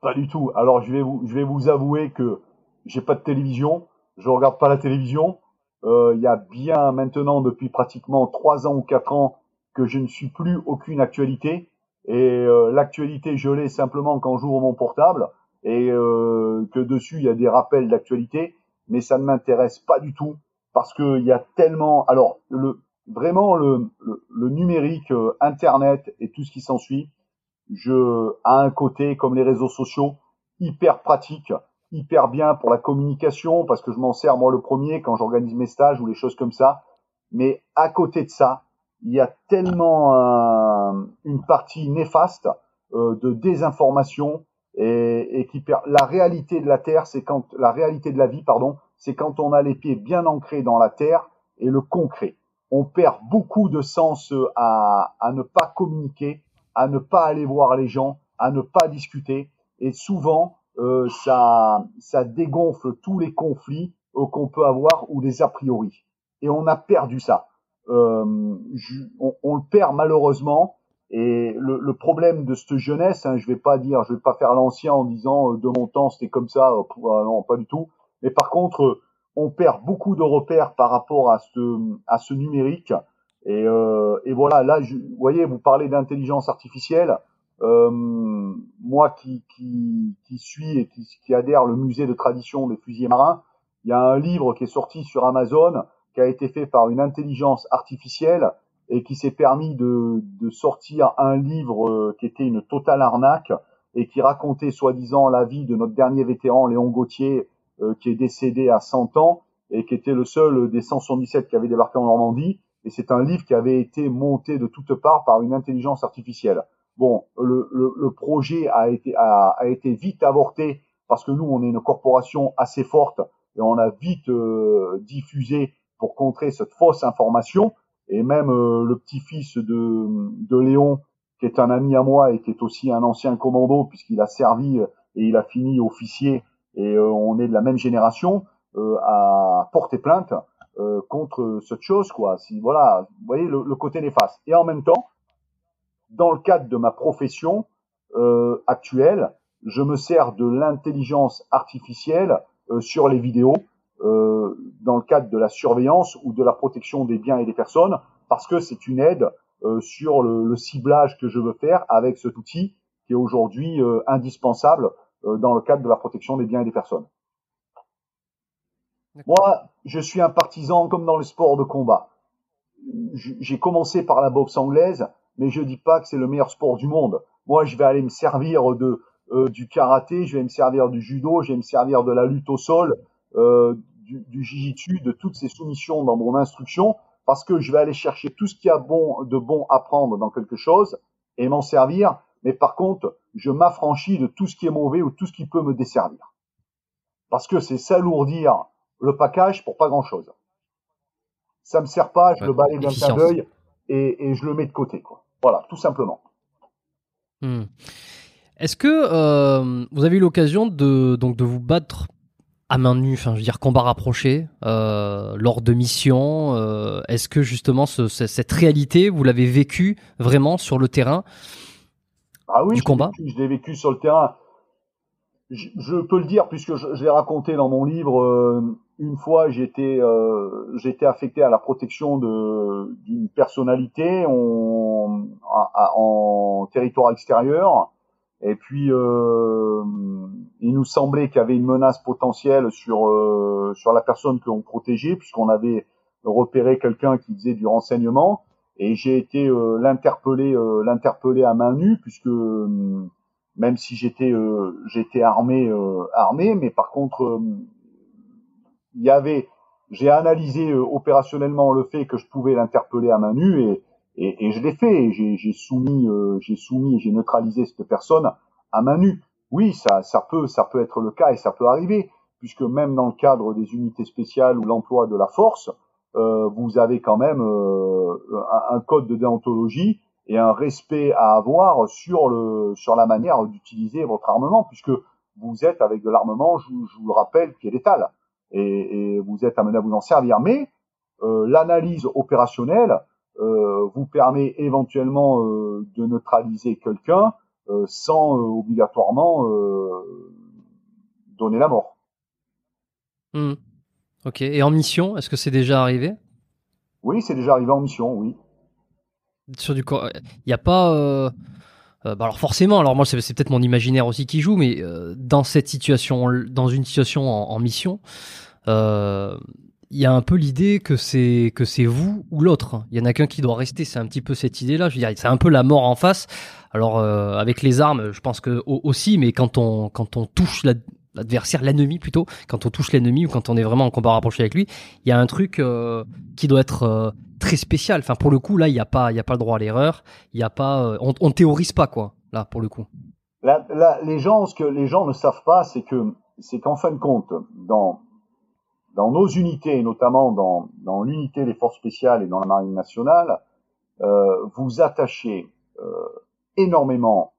Speaker 2: Pas du tout. Alors je vais vous, je vais vous avouer que j'ai pas de télévision, je regarde pas la télévision. Il y a bien maintenant depuis pratiquement trois ans ou quatre ans que je ne suis plus aucune actualité. Et euh, l'actualité, je l'ai simplement quand j'ouvre mon portable et euh, que dessus il y a des rappels d'actualité, mais ça ne m'intéresse pas du tout parce qu'il y a tellement. Alors, le, vraiment le, le, numérique, euh, Internet et tout ce qui s'ensuit, je à un côté comme les réseaux sociaux, hyper pratique, hyper bien pour la communication parce que je m'en sers moi le premier quand j'organise mes stages ou les choses comme ça. Mais à côté de ça, il y a tellement une partie néfaste euh, de désinformation et, et, qui perd la réalité de la terre, c'est quand la réalité de la vie, pardon, c'est quand on a les pieds bien ancrés dans la terre et le concret. On perd beaucoup de sens euh, à, à ne pas communiquer, à ne pas aller voir les gens, à ne pas discuter, et souvent euh, ça, ça dégonfle tous les conflits euh, qu'on peut avoir ou les a priori. Et on a perdu ça euh, on, on, le perd malheureusement. Et le, le, problème de cette jeunesse, hein, je vais pas dire, je vais pas faire l'ancien en disant euh, de mon temps c'était comme ça, non pas du tout. Mais par contre, on perd beaucoup de repères par rapport à ce, à ce numérique. Et, euh, et voilà, là, vous voyez, vous parlez d'intelligence artificielle. Euh, moi qui, qui, qui, suis et qui, adhère le musée de tradition des fusiliers marins, il y a un livre qui est sorti sur Amazon qui a été fait par une intelligence artificielle et qui s'est permis de, de, sortir un livre euh, qui était une totale arnaque et qui racontait soi-disant la vie de notre dernier vétéran Léon Gauthier qui est décédé à 100 ans et qui était le seul des 177 qui avait débarqué en Normandie. Et c'est un livre qui avait été monté de toutes parts par une intelligence artificielle. Bon, le, le, le projet a été, a, a, été vite avorté parce que nous, on est une corporation assez forte et on a vite euh, diffusé pour contrer cette fausse information. Et même euh, le petit-fils de, de Léon, qui est un ami à moi et qui est aussi un ancien commando, puisqu'il a servi euh, et il a fini officier, et euh, on est de la même génération, a porté plainte contre cette chose, quoi. Si voilà, vous voyez le, le, côté néfaste. Et en même temps, dans le cadre de ma profession actuelle, je me sers de l'intelligence artificielle sur les vidéos euh, dans le cadre de la surveillance ou de la protection des biens et des personnes, parce que c'est une aide euh, sur le, ciblage que je veux faire avec cet outil qui est aujourd'hui euh, indispensable dans le cadre de la protection des biens et des personnes. Moi, je suis un partisan comme dans le sport de combat. J'ai commencé par la boxe anglaise, mais je dis pas que c'est le meilleur sport du monde. Moi, je vais aller me servir de euh, du karaté, je vais me servir du judo, je vais me servir de la lutte au sol, euh, du, du jujitsu, de toutes ces soumissions dans mon instruction, parce que je vais aller chercher tout ce qu'il y a bon, de bon à prendre dans quelque chose et m'en servir. Mais par contre, je m'affranchis de tout ce qui est mauvais ou tout ce qui peut me desservir. Parce que c'est s'alourdir le package pour pas grand chose. Ça me sert pas, je ouais, le balaye d'un clin d'œil et, et, je le mets de côté, quoi. Voilà, tout simplement.
Speaker 1: Hmm. Est-ce que euh, vous avez eu l'occasion de donc de vous battre à main nue, enfin je veux dire combat rapproché, euh, lors de missions euh, Est-ce que justement ce, cette réalité, vous l'avez vécu vraiment sur le terrain?
Speaker 2: Ah oui,
Speaker 1: du combat
Speaker 2: vécu, Je l'ai vécu sur le terrain. Je, je peux le dire puisque je, je l'ai raconté dans mon livre. Euh, une fois, j'étais euh, j'étais affecté à la protection d'une personnalité en, en territoire extérieur. Et puis, euh, il nous semblait qu'il y avait une menace potentielle sur euh, sur la personne que l'on protégeait, puisqu'on avait repéré quelqu'un qui faisait du renseignement. Et j'ai été euh, l'interpeller euh, l'interpeller à main nue, puisque euh, même si j'étais euh, j'étais armé armé, mais par contre, il y avait j'ai analysé opérationnellement le fait que je pouvais l'interpeller à main nue et et, et je l'ai fait. J'ai soumis, euh, j'ai soumis, j'ai neutralisé cette personne à main nue. Oui, ça, ça peut, ça peut être le cas et ça peut arriver, puisque même dans le cadre des unités spéciales ou l'emploi de la force, euh, vous avez quand même euh, un, code de déontologie et un respect à avoir sur le sur la manière d'utiliser votre armement, puisque vous êtes avec de l'armement, je, vous le rappelle, qui est létal, et, vous êtes amené à vous en servir. Mais euh, l'analyse opérationnelle euh, vous permet éventuellement euh, de neutraliser quelqu'un sans obligatoirement donner la mort.
Speaker 1: Hmm. Ok. Et en mission, est-ce que c'est déjà arrivé?
Speaker 2: Oui, c'est déjà arrivé en mission, oui.
Speaker 1: Sur du il n'y a pas. bah alors forcément, alors moi c'est, peut-être mon imaginaire aussi qui joue, mais dans cette situation, dans une situation en, en mission, il y a un peu l'idée que c'est que c'est vous ou l'autre. Il y en a qu'un qui doit rester. C'est un petit peu cette idée-là. Je veux dire, c'est un peu la mort en face. Alors euh, avec les armes, je pense que aussi, mais quand on quand on touche l'adversaire, l'ennemi plutôt, quand on touche l'ennemi ou quand on est vraiment en combat rapproché avec lui, il y a un truc euh, qui doit être euh, très spécial. Enfin, pour le coup, là, il n'y a pas il y a pas le droit à l'erreur. Il y a pas, on, on théorise pas quoi. Là, pour le coup.
Speaker 2: Là, les gens, ce que les gens ne savent pas, c'est que c'est qu'en fin de compte, dans dans nos unités, notamment dans, dans l'unité des forces spéciales et dans la marine nationale, euh, vous attachez euh, énormément euh,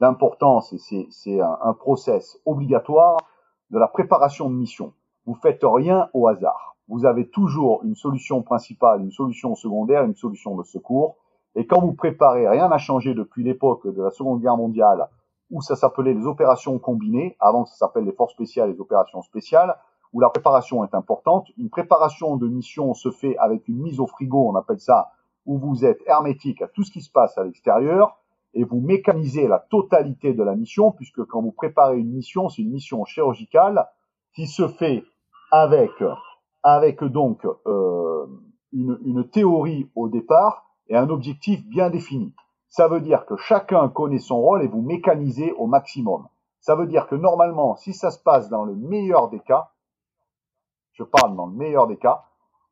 Speaker 2: d'importance et c'est un, un, process obligatoire de la préparation de mission. Vous faites rien au hasard. Vous avez toujours une solution principale, une solution secondaire, une solution de secours. Et quand vous préparez, rien n'a changé depuis l'époque de la Seconde Guerre mondiale, où ça s'appelait les opérations combinées, avant ça s'appelle les forces spéciales et les opérations spéciales, où la préparation est importante. Une préparation de mission se fait avec une mise au frigo, on appelle ça, où vous êtes hermétique à tout ce qui se passe à l'extérieur et vous mécanisez la totalité de la mission, puisque quand vous préparez une mission, c'est une mission chirurgicale qui se fait avec, avec donc euh, une, une théorie au départ et un objectif bien défini. Ça veut dire que chacun connaît son rôle et vous mécanisez au maximum. Ça veut dire que normalement, si ça se passe dans le meilleur des cas, je parle dans le meilleur des cas,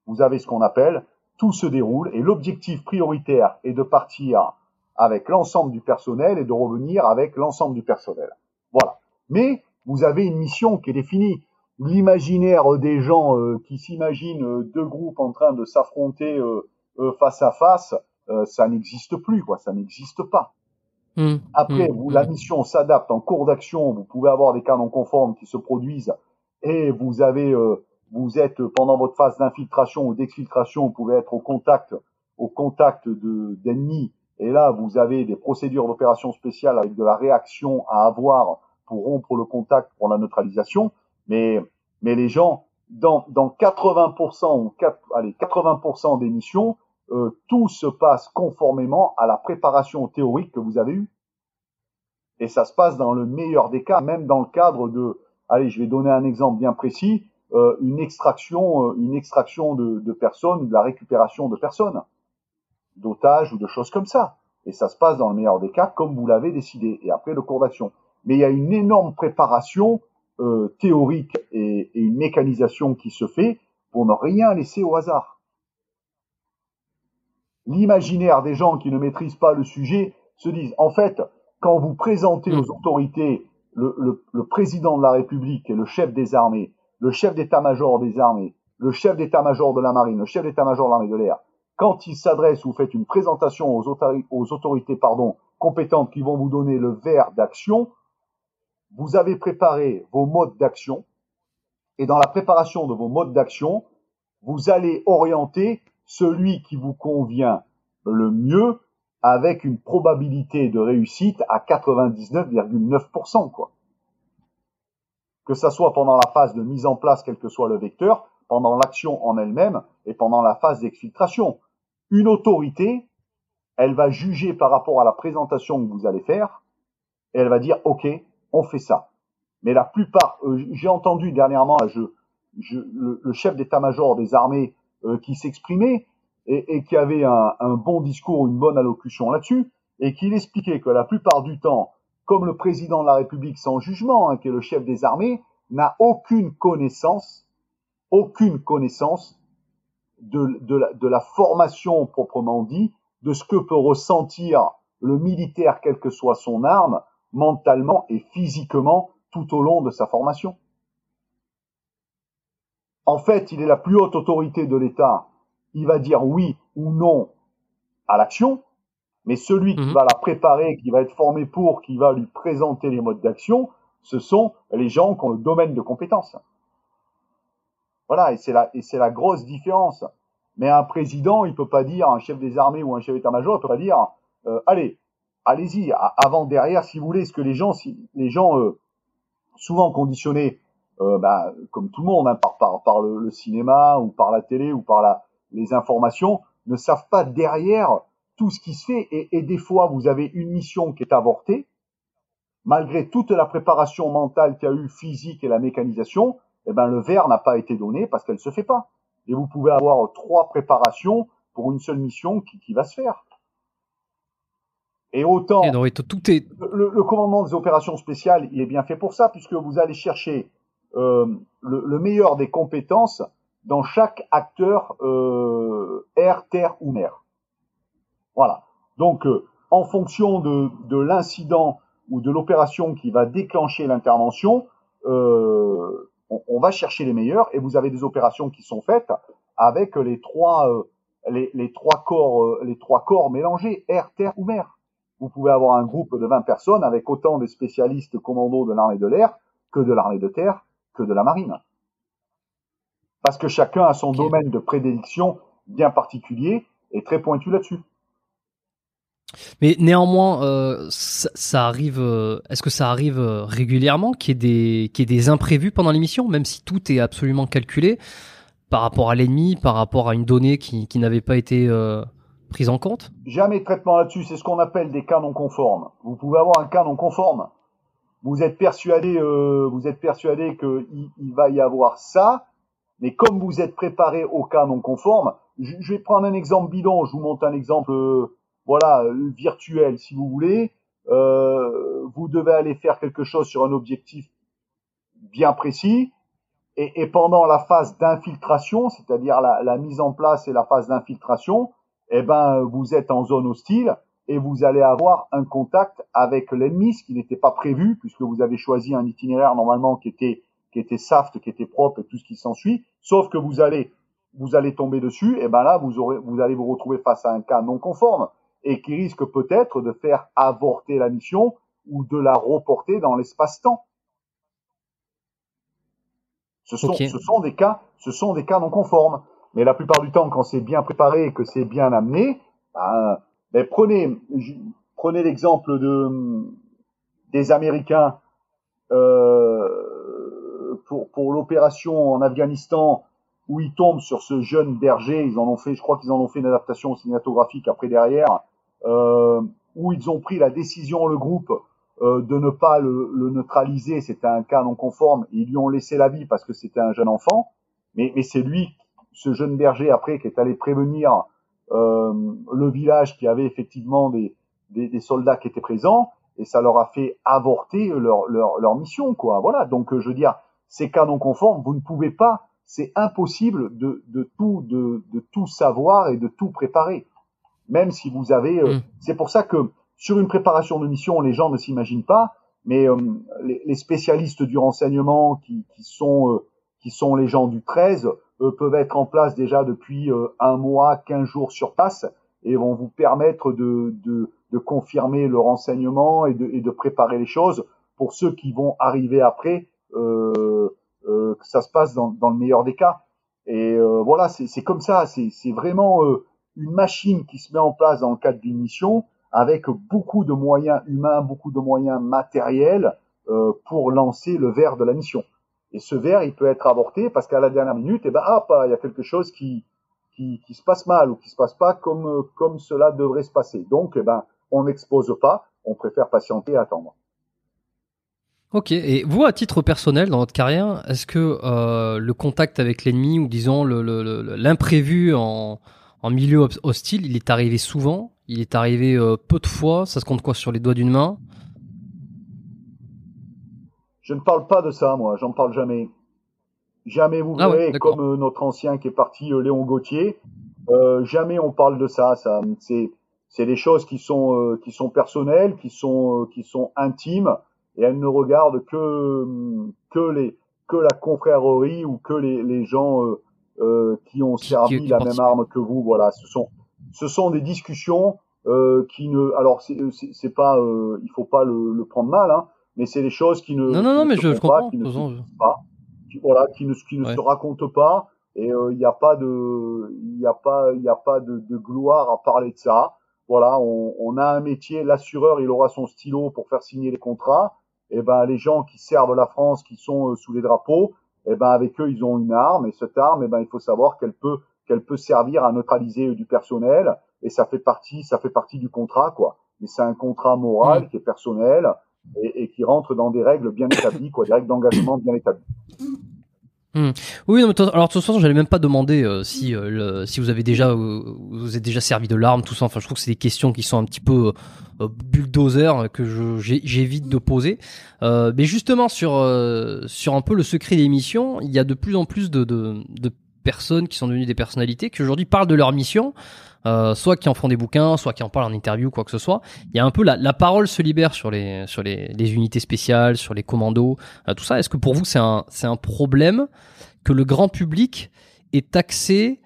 Speaker 2: vous avez ce qu'on appelle tout se déroule et l'objectif prioritaire est de partir avec l'ensemble du personnel et de revenir avec l'ensemble du personnel. Voilà. Mais vous avez une mission qui est définie. L'imaginaire des gens euh, qui s'imaginent euh, deux groupes en train de s'affronter euh, face à face, ça n'existe plus, quoi. Ça n'existe pas. Mmh. Après, mmh. vous, la mmh. mission s'adapte en cours d'action. Vous pouvez avoir des cas non conformes qui se produisent et vous avez vous êtes pendant votre phase d'infiltration ou d'exfiltration, vous pouvez être au contact, au contact d'ennemis. Et là, vous avez des procédures d'opération spéciale avec de la réaction à avoir pour rompre le contact pour la neutralisation. Mais, mais les gens, dans, dans 80% ou 4, allez, 80% des missions, euh, tout se passe conformément à la préparation théorique que vous avez eue. Et ça se passe dans le meilleur des cas, même dans le cadre de, allez, je vais donner un exemple bien précis, euh, une extraction, euh, une extraction de, de personnes, de la récupération de personnes, d'otages ou de choses comme ça. Et ça se passe dans le meilleur des cas comme vous l'avez décidé. Et après le cours d'action. Mais il y a une énorme préparation euh, théorique et, et, une mécanisation qui se fait pour ne rien laisser au hasard. L'imaginaire des gens qui ne maîtrisent pas le sujet se disent, en fait, quand vous présentez aux autorités le, le, le président de la République et le chef des armées le chef d'état-major des armées, le chef d'état-major de la marine, le chef d'état-major de l'armée de l'air, quand il s'adresse ou fait une présentation aux, autorités, pardon, compétentes qui vont vous donner le verre d'action, vous avez préparé vos modes d'action et dans la préparation de vos modes d'action, vous allez orienter celui qui vous convient le mieux avec une probabilité de réussite à 99,9%, quoi que ça soit pendant la phase de mise en place, quel que soit le vecteur, pendant l'action en elle-même et pendant la phase d'exfiltration. Une autorité, elle va juger par rapport à la présentation que vous allez faire et elle va dire OK, on fait ça. Mais la plupart, euh, j'ai entendu dernièrement je, je, le, chef d'état-major des armées euh, qui s'exprimait et, qui avait un, un bon discours, une bonne allocution là-dessus, et qui expliquait que la plupart du temps, comme le président de la République sans jugement, hein, qui est le chef des armées, n'a aucune connaissance, aucune connaissance de, la, de, la, formation proprement dit, de ce que peut ressentir le militaire, quelle que soit son arme, mentalement et physiquement tout au long de sa formation. En fait, il est la plus haute autorité de l'État il va dire oui ou non à l'action, mais celui qui mhm. va la préparer, qui va être formé pour, qui va lui présenter les modes d'action, ce sont les gens qui ont le domaine de compétence. Voilà, et c'est la, et c'est la grosse différence. Mais un président, il peut pas dire, un chef des armées ou un chef d'état-major, il peut pas dire, euh, allez, allez-y, avant, derrière, si vous voulez, ce que les gens, si, les gens euh, souvent conditionnés, euh, bah, comme tout le monde, hein, par, par, par le, cinéma ou par la télé ou par la, les informations, ne savent pas derrière tout ce qui se fait. Et, et des fois, vous avez une mission qui est avortée, malgré toute la préparation mentale qu'il y a eu, physique et la mécanisation, eh ben, le verre n'a pas été donné parce qu'elle se fait pas. Et vous pouvez avoir trois préparations pour une seule mission qui, qui va se faire. Et autant
Speaker 1: tout est...
Speaker 2: le, commandement des opérations spéciales, il est bien fait pour ça, puisque vous allez chercher euh, le, meilleur des compétences dans chaque acteur euh, air, terre ou mer. Voilà. Donc, euh, en fonction de, de l'incident ou de l'opération qui va déclencher l'intervention, euh, on, on, va chercher les meilleurs. Et vous avez des opérations qui sont faites avec les trois, euh, les, les, trois corps, les trois corps mélangés, air, terre ou mer vous pouvez avoir un groupe de 20 personnes avec autant de spécialistes commandos de l'armée de l'air que de l'armée de terre que de la marine. Parce que chacun a son domaine de prédilection bien particulier et très pointu là-dessus.
Speaker 1: Mais néanmoins, euh, ça, arrive. Euh, est-ce que ça arrive euh, régulièrement qu'il y, ait des, imprévus pendant l'émission, même si tout est absolument calculé par rapport à l'ennemi, par rapport à une donnée qui, qui n'avait pas été prise en compte?
Speaker 2: Jamais de traitement là-dessus, c'est ce qu'on appelle des cas non conformes. Vous pouvez avoir un cas non conforme. Vous êtes persuadé, euh, vous êtes persuadé qu'il il va y avoir ça, mais comme vous êtes préparé au cas non conforme, je, vais prendre un exemple bidon, je vous montre un exemple, euh, voilà, virtuel, si vous voulez. Euh, vous devez aller faire quelque chose sur un objectif bien précis, et, pendant la phase d'infiltration, c'est-à-dire la, mise en place et la phase d'infiltration, eh ben, vous êtes en zone hostile et vous allez avoir un contact avec l'ennemi, ce qui n'était pas prévu puisque vous avez choisi un itinéraire normalement qui était qui était saft, qui était propre et tout ce qui s'ensuit. Sauf que vous allez vous allez tomber dessus, et ben là vous aurez vous allez vous retrouver face à un cas non conforme et qui risque peut-être de faire avorter la mission ou de la reporter dans l'espace-temps. Ce sont, ce sont des cas, ce sont des cas non conformes. Mais la plupart du temps, quand c'est bien préparé et que c'est bien amené, ben, ben prenez, prenez l'exemple de des Américains euh, pour, pour l'opération en Afghanistan où ils tombent sur ce jeune berger. Ils en ont fait, je crois qu'ils en ont fait une adaptation cinématographique après derrière, où ils ont pris la décision, le groupe, euh, de ne pas le, le neutraliser. C'était un cas non conforme. Ils lui ont laissé la vie parce que c'était un jeune enfant. Mais, mais c'est lui ce jeune berger après qui est allé prévenir euh, le village qui avait effectivement des, des, soldats qui étaient présents et ça leur a fait avorter leur, leur, leur mission quoi voilà donc euh, je veux dire ces cas non conformes vous ne pouvez pas c'est impossible de, de tout de, de, tout savoir et de tout préparer même si vous avez euh, mm. c'est pour ça que sur une préparation de mission les gens ne s'imaginent pas mais les, les, spécialistes du renseignement qui, qui sont qui sont les gens du 13 peuvent être en place déjà depuis euh, un mois, 15 jours sur place et vont vous permettre de, de, de confirmer le renseignement et de, et de, préparer les choses pour ceux qui vont arriver après, euh, euh, que ça se passe dans, dans, le meilleur des cas. Et euh, voilà, c'est comme ça, c'est vraiment euh, une machine qui se met en place dans le cadre d'une mission avec beaucoup de moyens humains, beaucoup de moyens matériels pour lancer le verre de la mission. Et ce verre, il peut être avorté parce qu'à la dernière minute, eh ben, hop, il y a quelque chose qui, qui, se passe mal ou qui se passe pas comme, comme cela devrait se passer. Donc, eh ben, on n'expose pas, on préfère patienter et attendre.
Speaker 1: Ok, et vous, à titre personnel, dans votre carrière, est-ce que euh, le contact avec l'ennemi ou disons l'imprévu en, en milieu hostile, il est arrivé souvent. Il est arrivé euh, peu de fois. Ça se compte quoi sur les doigts d'une main?
Speaker 2: Je ne parle pas de ça, moi, j'en parle jamais. Jamais, vous ah verrez, comme euh, notre ancien qui est parti, euh, Léon Gauthier, euh, jamais on parle de ça. ça. C'est, c'est des choses qui sont, euh, qui sont personnelles, qui sont, qui sont intimes, et elles ne regardent que, que les, que la confrérie ou que les, les gens euh, qui ont servi la même arme que vous. Voilà, ce sont ce sont des discussions euh, qui ne. Alors c'est pas, euh, il faut pas le, le prendre mal, hein, mais c'est des choses qui ne.
Speaker 1: Non non non, mais je, comprends.
Speaker 2: Qui ne se pas, qui, voilà, qui ne qui ne se racontent pas. Et il euh, n'y a pas de, il a pas, il a pas de, de, gloire à parler de ça. Voilà, on, on a un métier. L'assureur, il aura son stylo pour faire signer les contrats. Et ben les gens qui servent la France, qui sont sous les drapeaux, et ben avec eux ils ont une arme. Et cette arme, et ben il faut savoir qu'elle peut qu'elle peut servir à neutraliser du personnel et ça fait partie, ça fait partie du contrat, quoi. Mais c'est un contrat moral mmh. qui est personnel et, et, qui rentre dans des règles bien établies, quoi, des règles d'engagement bien établies.
Speaker 1: Mmh. Oui, non, mais alors de toute façon, j'allais même pas demander euh, si euh, le, si vous avez déjà euh, vous êtes déjà servi de l'arme, tout ça. Enfin, je trouve que c'est des questions qui sont un petit peu bulldozer que j'évite de poser. mais justement sur sur un peu le secret d'émission, il y a de plus en plus de, de, de personnes qui sont devenues des personnalités qui aujourd'hui parlent de leur mission, euh, soit qui en font des bouquins, soit qui en parlent en interview, quoi que ce soit. Il y a un peu la, la parole se libère sur les sur les, les unités spéciales, sur les commandos, euh, tout ça. Est-ce que pour vous c'est un c'est un problème que le grand public ait accès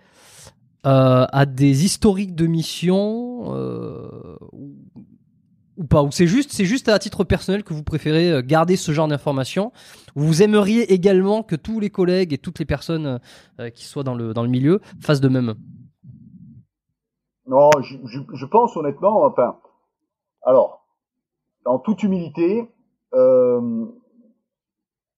Speaker 1: euh, à des historiques de mission euh, ou pas Ou c'est juste, c'est juste à titre personnel que vous préférez euh, garder ce genre d'informations. Vous aimeriez également que tous les collègues et toutes les personnes euh, qui soient dans le, dans le milieu fassent de même.
Speaker 2: Non, je, je, pense honnêtement, enfin, alors, en toute humilité, euh,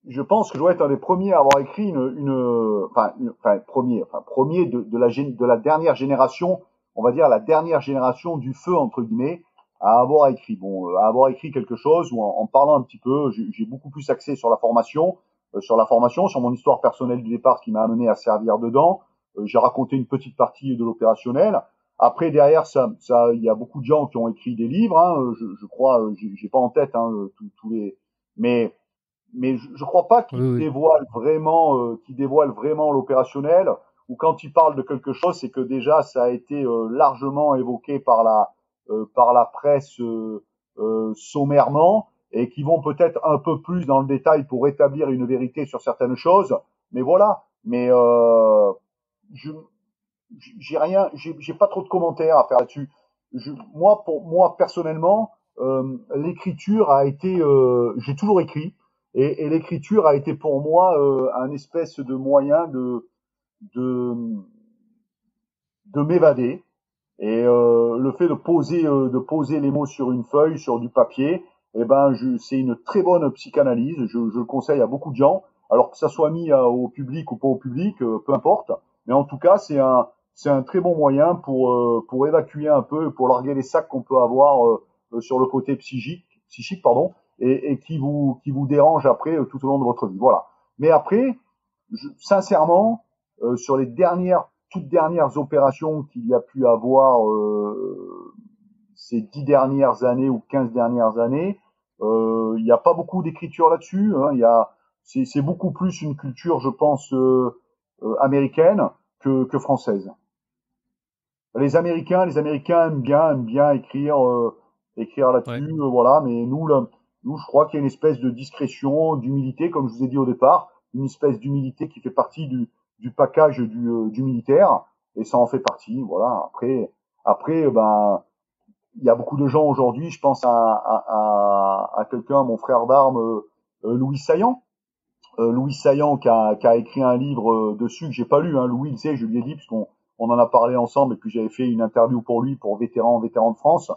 Speaker 2: je pense que je dois être un des premiers à avoir écrit une, une enfin, enfin, premier, enfin, premier de, de, la, de la dernière génération, on va dire la dernière génération du feu entre guillemets à avoir écrit. Bon, euh, à avoir écrit quelque chose ou en, parlant un petit peu, j'ai beaucoup plus axé sur la formation, euh, sur la formation, sur mon histoire personnelle du départ qui m'a amené à servir dedans. Euh, j'ai raconté une petite partie de l'opérationnel. Après derrière, ça, ça, il y a beaucoup de gens qui ont écrit des livres. Hein, je, je, crois, j'ai pas en tête hein, tous les, mais mais je, je crois pas qu'ils dévoilent vraiment, euh, qu'ils dévoilent vraiment l'opérationnel. Ou quand ils parlent de quelque chose, c'est que déjà ça a été largement évoqué par la euh, par la presse euh, euh, sommairement et qui vont peut-être un peu plus dans le détail pour établir une vérité sur certaines choses. Mais voilà. Mais je j'ai rien, j'ai pas trop de commentaires à faire là-dessus. moi, pour moi personnellement, euh, l'écriture a été, euh, j'ai toujours écrit, et, et l'écriture a été pour moi euh, un espèce de moyen de de, de m'évader, et euh, le fait de poser, euh, de poser les mots sur une feuille, sur du papier, eh ben, c'est une très bonne psychanalyse. Je, je, le conseille à beaucoup de gens. Alors que ça soit mis au public ou pas au public, euh, peu importe. Mais en tout cas, c'est un, c'est un très bon moyen pour, pour évacuer un peu, pour larguer les sacs qu'on peut avoir sur le côté psychique, psychique pardon, et, et, qui vous, qui vous dérange après tout au long de votre vie. Voilà. Mais après, je, sincèrement, sur les dernières toutes dernières opérations qu'il y a pu avoir euh, ces dix dernières années ou quinze dernières années, euh, il n'y a pas beaucoup d'écriture là-dessus. Hein. Il y a, c'est beaucoup plus une culture, je pense, euh, américaine que, que, française. Les Américains, les Américains aiment bien, aiment bien écrire, écrire là-dessus, voilà. Mais nous, là, nous, je crois qu'il y a une espèce de discrétion, d'humilité, comme je vous ai dit au départ, une espèce d'humilité qui fait partie du, du package du, euh, du militaire et ça en fait partie. Voilà. Après, après, ben, il y a beaucoup de gens aujourd'hui. Je pense à, à, à, quelqu'un, mon frère d'armes, euh, euh, Louis Saillant. Louis Saillant qui a, qui a, écrit un livre dessus que j'ai pas lu. Hein. Louis, il sait, je lui ai dit puisqu'on on en a parlé ensemble et puis j'avais fait une interview pour lui pour vétéran vétéran de France.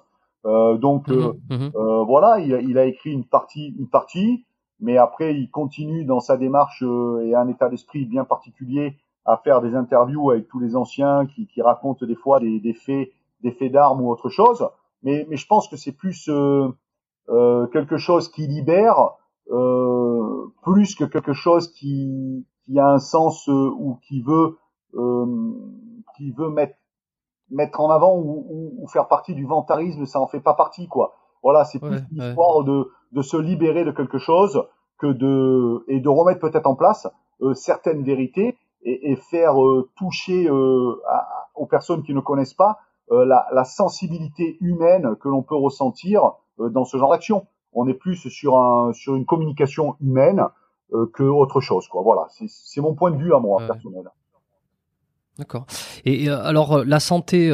Speaker 2: Euh, donc mmh mmh euh, voilà, il, il, a écrit une partie une partie mais après il continue dans sa démarche euh, et un état d'esprit bien particulier à faire des interviews avec tous les anciens qui, qui racontent des fois des, des faits des faits d'armes ou autre chose. Mais, mais je pense que c'est plus euh, euh, quelque chose qui libère euh, plus que quelque chose qui, qui a un sens euh, ou qui veut euh, qui veut mettre mettre en avant ou, ou, faire partie du ventarisme ça en fait pas partie quoi. Voilà, c'est plus une histoire de, de se libérer de quelque chose que de et de remettre peut-être en place euh, certaines vérités et, et faire euh, toucher euh, aux personnes qui ne connaissent pas euh, la, la, sensibilité humaine que l'on peut ressentir dans ce genre d'action. On est plus sur un sur une communication humaine que autre chose quoi. Voilà, c'est mon point de vue à moi personnel.
Speaker 1: D'accord. Et alors la santé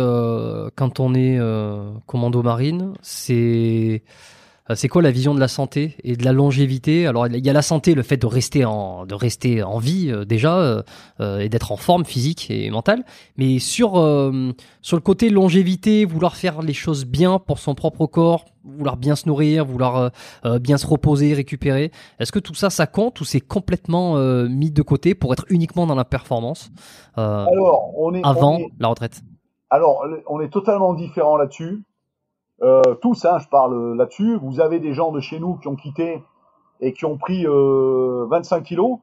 Speaker 1: quand on est commando marine, c'est euh, c'est quoi la vision de la santé et de la longévité? Alors il y a la santé, le fait de rester en de rester en vie euh, déjà euh, et d'être en forme physique et mentale, mais sur sur le côté longévité, vouloir faire les choses bien pour son propre corps, vouloir bien se nourrir, vouloir bien se reposer, récupérer. Est-ce que tout ça ça compte ou c'est complètement mis de côté pour être uniquement dans la performance?
Speaker 2: Alors, on est,
Speaker 1: avant la retraite.
Speaker 2: Alors, on est totalement différent là-dessus. Euh, tous, hein, je parle là-dessus. Vous avez des gens de chez nous qui ont quitté et qui ont pris euh, 25 kilos.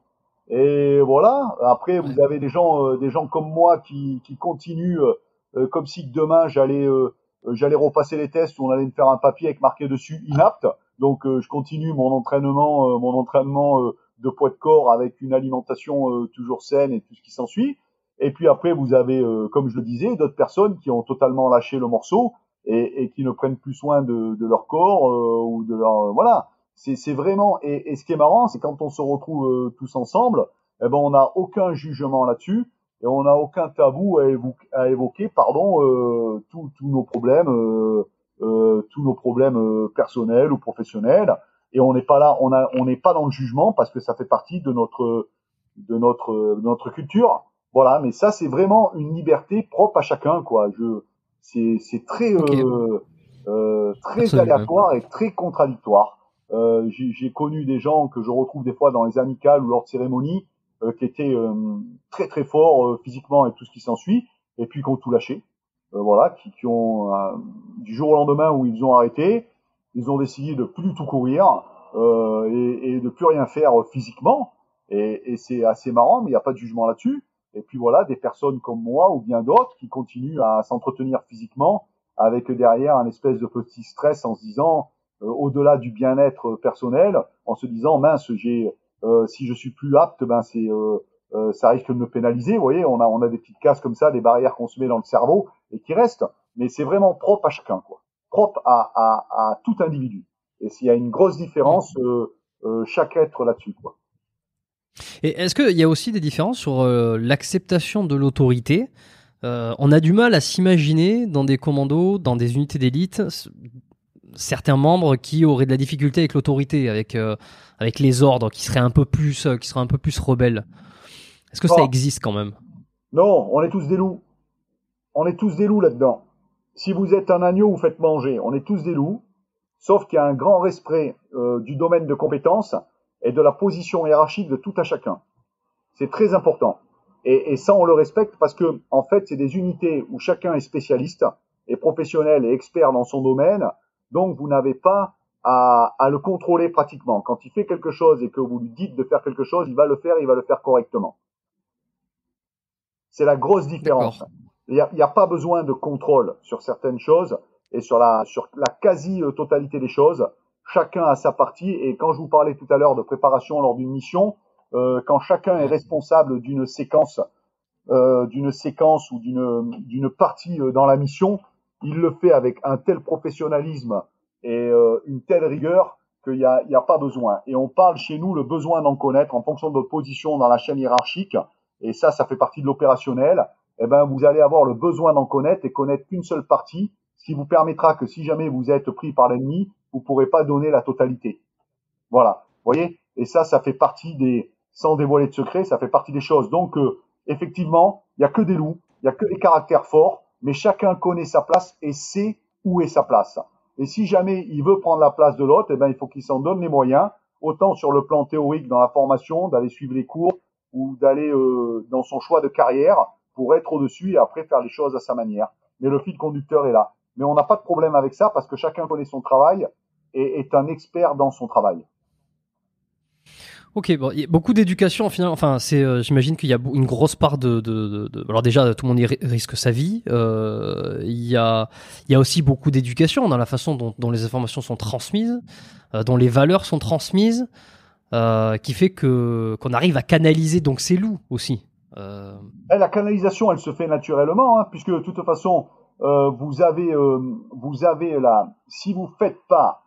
Speaker 2: Et voilà. Après, vous avez des gens, euh, des gens comme moi qui, qui continuent euh, comme si demain j'allais, j'allais repasser les tests où on allait me faire un papier avec marqué dessus inapte. Donc, je continue mon entraînement, mon entraînement de poids de corps avec une alimentation toujours saine et tout ce qui s'ensuit. Et puis après, vous avez, comme je le disais, d'autres personnes qui ont totalement lâché le morceau et, et, qui ne prennent plus soin de, de leur corps euh, ou de leur euh, voilà. C'est vraiment et, et, ce qui est marrant, c'est quand on se retrouve euh, tous ensemble, eh ben on n'a aucun jugement là-dessus et on n'a aucun tabou à, évoquer, à évoquer pardon euh, tous nos problèmes tous nos problèmes personnels ou professionnels. Et on n'est pas là on a on n'est pas dans le jugement parce que ça fait partie de notre de notre de notre culture. Voilà mais ça c'est vraiment une liberté propre à chacun quoi. Je c'est très euh, euh, très aléatoire et très contradictoire. Euh, J'ai connu des gens que je retrouve des fois dans les amicales ou lors de cérémonies euh, qui étaient euh, très très forts euh, physiquement et tout ce qui s'ensuit, et puis qui ont tout lâché. voilà, qui, qui ont du jour au lendemain où ils ont arrêté, ils ont décidé de plus du tout courir et, et, de plus rien faire physiquement. Et, et c'est assez marrant, mais il n'y a pas de jugement là-dessus. Et puis voilà, des personnes comme moi ou bien d'autres qui continuent à s'entretenir physiquement avec derrière un espèce de petit stress en se disant, euh, au-delà du bien-être personnel, en se disant, mince, j'ai, euh, si je suis plus apte, ben c'est, euh, euh, ça risque de me pénaliser. Vous voyez, on a, on a des petites cases comme ça, des barrières qu'on se met dans le cerveau et qui restent. Mais c'est vraiment propre à chacun, quoi. Propre à, à, à tout individu. Et s'il y a une grosse différence, chaque être là-dessus, quoi.
Speaker 1: Et est-ce qu'il y a aussi des différences sur euh, l'acceptation de l'autorité? Euh, On a du mal à s'imaginer dans des commandos, dans des unités d'élite, certains membres qui auraient de la difficulté avec l'autorité, avec euh, avec les ordres, qui seraient un peu plus, qui seraient un peu plus rebelles. Est-ce que ça existe quand même?
Speaker 2: Non, on est tous des loups. On est tous des loups là-dedans. Si vous êtes un agneau, vous faites manger. On est tous des loups, sauf qu'il y a un grand respect du domaine de compétence et de la position hiérarchique de tout à chacun. C'est très important. Et, et, ça, on le respecte parce que, en fait, c'est des unités où chacun est spécialiste, et professionnel et expert dans son domaine. Donc, vous n'avez pas à, à, le contrôler pratiquement. Quand il fait quelque chose et que vous lui dites de faire quelque chose, il va le faire, il va le faire correctement. C'est la grosse différence. Il n'y a, a, pas besoin de contrôle sur certaines choses et sur la, sur la quasi-totalité des choses chacun a sa partie. Et quand je vous parlais tout à l'heure de préparation lors d'une mission, euh, quand chacun est responsable d'une séquence, euh, d'une séquence ou d'une d'une partie euh, dans la mission, il le fait avec un tel professionnalisme et euh, une telle rigueur qu'il n'y a, y a pas besoin. Et on parle chez nous le besoin d'en connaître en fonction de votre position dans la chaîne hiérarchique. Et ça, ça fait partie de l'opérationnel. Eh ben, vous allez avoir le besoin d'en connaître et connaître qu'une seule partie, ce qui vous permettra que si jamais vous êtes pris par l'ennemi, vous pourrez pas donner la totalité. Voilà, vous voyez? Et ça, ça fait partie des, sans dévoiler de secret, ça fait partie des choses. Donc, euh, effectivement, il y a que des loups, il y a que des caractères forts, mais chacun connaît sa place et sait où est sa place. Et si jamais il veut prendre la place de l'autre, eh ben, il faut qu'il s'en donne les moyens, autant sur le plan théorique dans la formation, d'aller suivre les cours ou d'aller euh, dans son choix de carrière pour être au-dessus et après faire les choses à sa manière. Mais le fil conducteur est là. Mais on n'a pas de problème avec ça parce que chacun connaît son travail et est un expert dans son travail.
Speaker 1: Ok, bon, y a beaucoup d'éducation Enfin, c'est, euh, j'imagine qu'il y a une grosse part de, de, de, alors déjà tout le monde y risque sa vie. Euh, il y a, il y a aussi beaucoup d'éducation dans la façon dont, dont, les informations sont transmises, euh, dont les valeurs sont transmises, qui fait que qu'on arrive à canaliser donc ces loups aussi.
Speaker 2: Eh, la canalisation, elle se fait naturellement, hein, puisque de toute façon, vous avez, vous avez là, si vous faites pas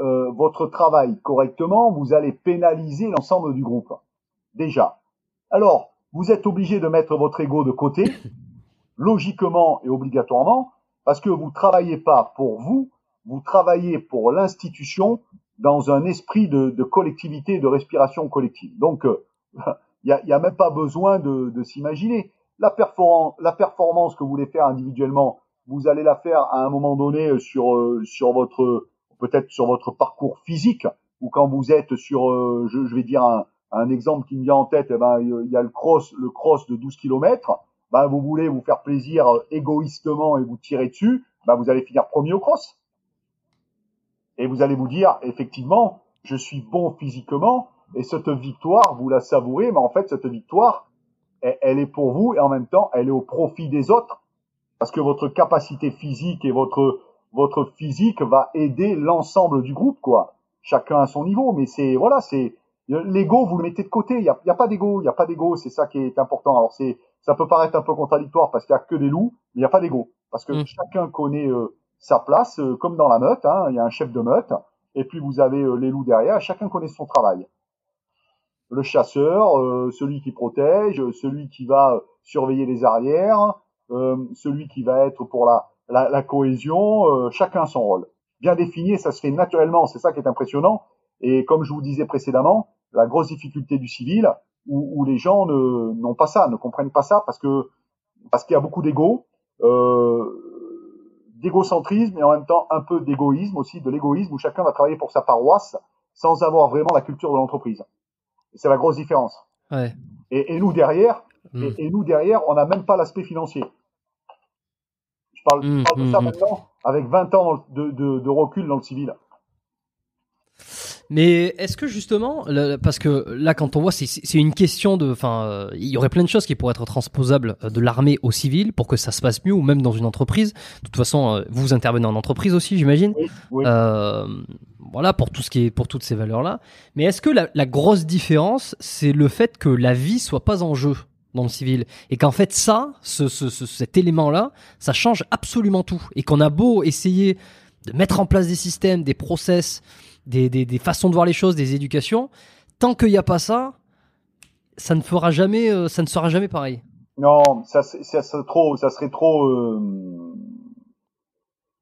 Speaker 2: euh, votre travail correctement, vous allez pénaliser l'ensemble du groupe. Déjà. Alors, vous êtes obligé de mettre votre ego de côté, logiquement et obligatoirement, parce que vous travaillez pas pour vous, vous travaillez pour l'institution dans un esprit de, de collectivité, de respiration collective. Donc, il euh, n'y a, y a, même pas besoin de, de s'imaginer. La, performance, la performance que vous voulez faire individuellement, vous allez la faire à un moment donné sur, euh, sur votre peut-être sur votre parcours physique ou quand vous êtes sur, euh, je, je, vais dire un, un, exemple qui me vient en tête, eh ben, il y a le cross, le cross de 12 km. Ben, vous voulez vous faire plaisir égoïstement et vous tirer dessus, ben, vous allez finir premier au cross. Et vous allez vous dire, effectivement, je suis bon physiquement, et cette victoire, vous la savourez, mais en fait, cette victoire, elle, est pour vous, et en même temps, elle est au profit des autres, parce que votre capacité physique et votre, votre physique va aider l'ensemble du groupe, quoi. Chacun à son niveau, mais c'est, voilà, c'est, l'ego, vous le mettez de côté, il n'y a, y a pas d'ego, il n'y a pas d'ego, c'est ça qui est important. Alors c'est, ça peut paraître un peu contradictoire parce qu'il n'y a que des loups, mais il n'y a pas d'ego, parce que mmh. chacun connaît euh, sa place, euh, comme dans la meute, hein, il y a un chef de meute, et puis vous avez euh, les loups derrière, chacun connaît son travail. Le chasseur, celui qui protège, celui qui va surveiller les arrières, celui qui va être pour la, la, la cohésion, chacun son rôle. Bien défini, ça se fait naturellement, c'est ça qui est impressionnant. Et comme je vous disais précédemment, la grosse difficulté du civil, où, où les gens n'ont pas ça, ne comprennent pas ça, parce que parce qu'il y a beaucoup d'ego. Euh, d'égocentrisme et en même temps un peu d'égoïsme aussi, de l'égoïsme où chacun va travailler pour sa paroisse sans avoir vraiment la culture de l'entreprise. C'est la grosse différence.
Speaker 1: Ouais.
Speaker 2: Et, et, nous derrière, mmh. et, et, nous derrière, on n'a même pas l'aspect financier. Parle, mmh, je parle de ça mmh. maintenant avec 20 ans de, de, de recul dans le civil.
Speaker 1: Mais est-ce que justement, parce que là, quand on voit, c'est une question de, enfin, euh, il y aurait plein de choses qui pourraient être transposables euh, de l'armée au civil pour que ça se passe mieux, ou même dans une entreprise. De toute façon, euh, vous intervenez en entreprise aussi, j'imagine.
Speaker 2: Oui, oui.
Speaker 1: Euh, voilà pour tout ce qui est, pour toutes ces valeurs-là. Mais est-ce que la, la, grosse différence, c'est le fait que la vie soit pas en jeu? Dans le civil et qu'en fait ça, ce, ce, ce, cet élément-là, ça change absolument tout et qu'on a beau essayer de mettre en place des systèmes, des process des, façons de voir les choses, des éducations. Tant qu'il n'y a pas ça, ça ne fera jamais, euh, ça ne sera jamais pareil.
Speaker 2: Non, ça, ça, serait trop, ça serait trop. Euh...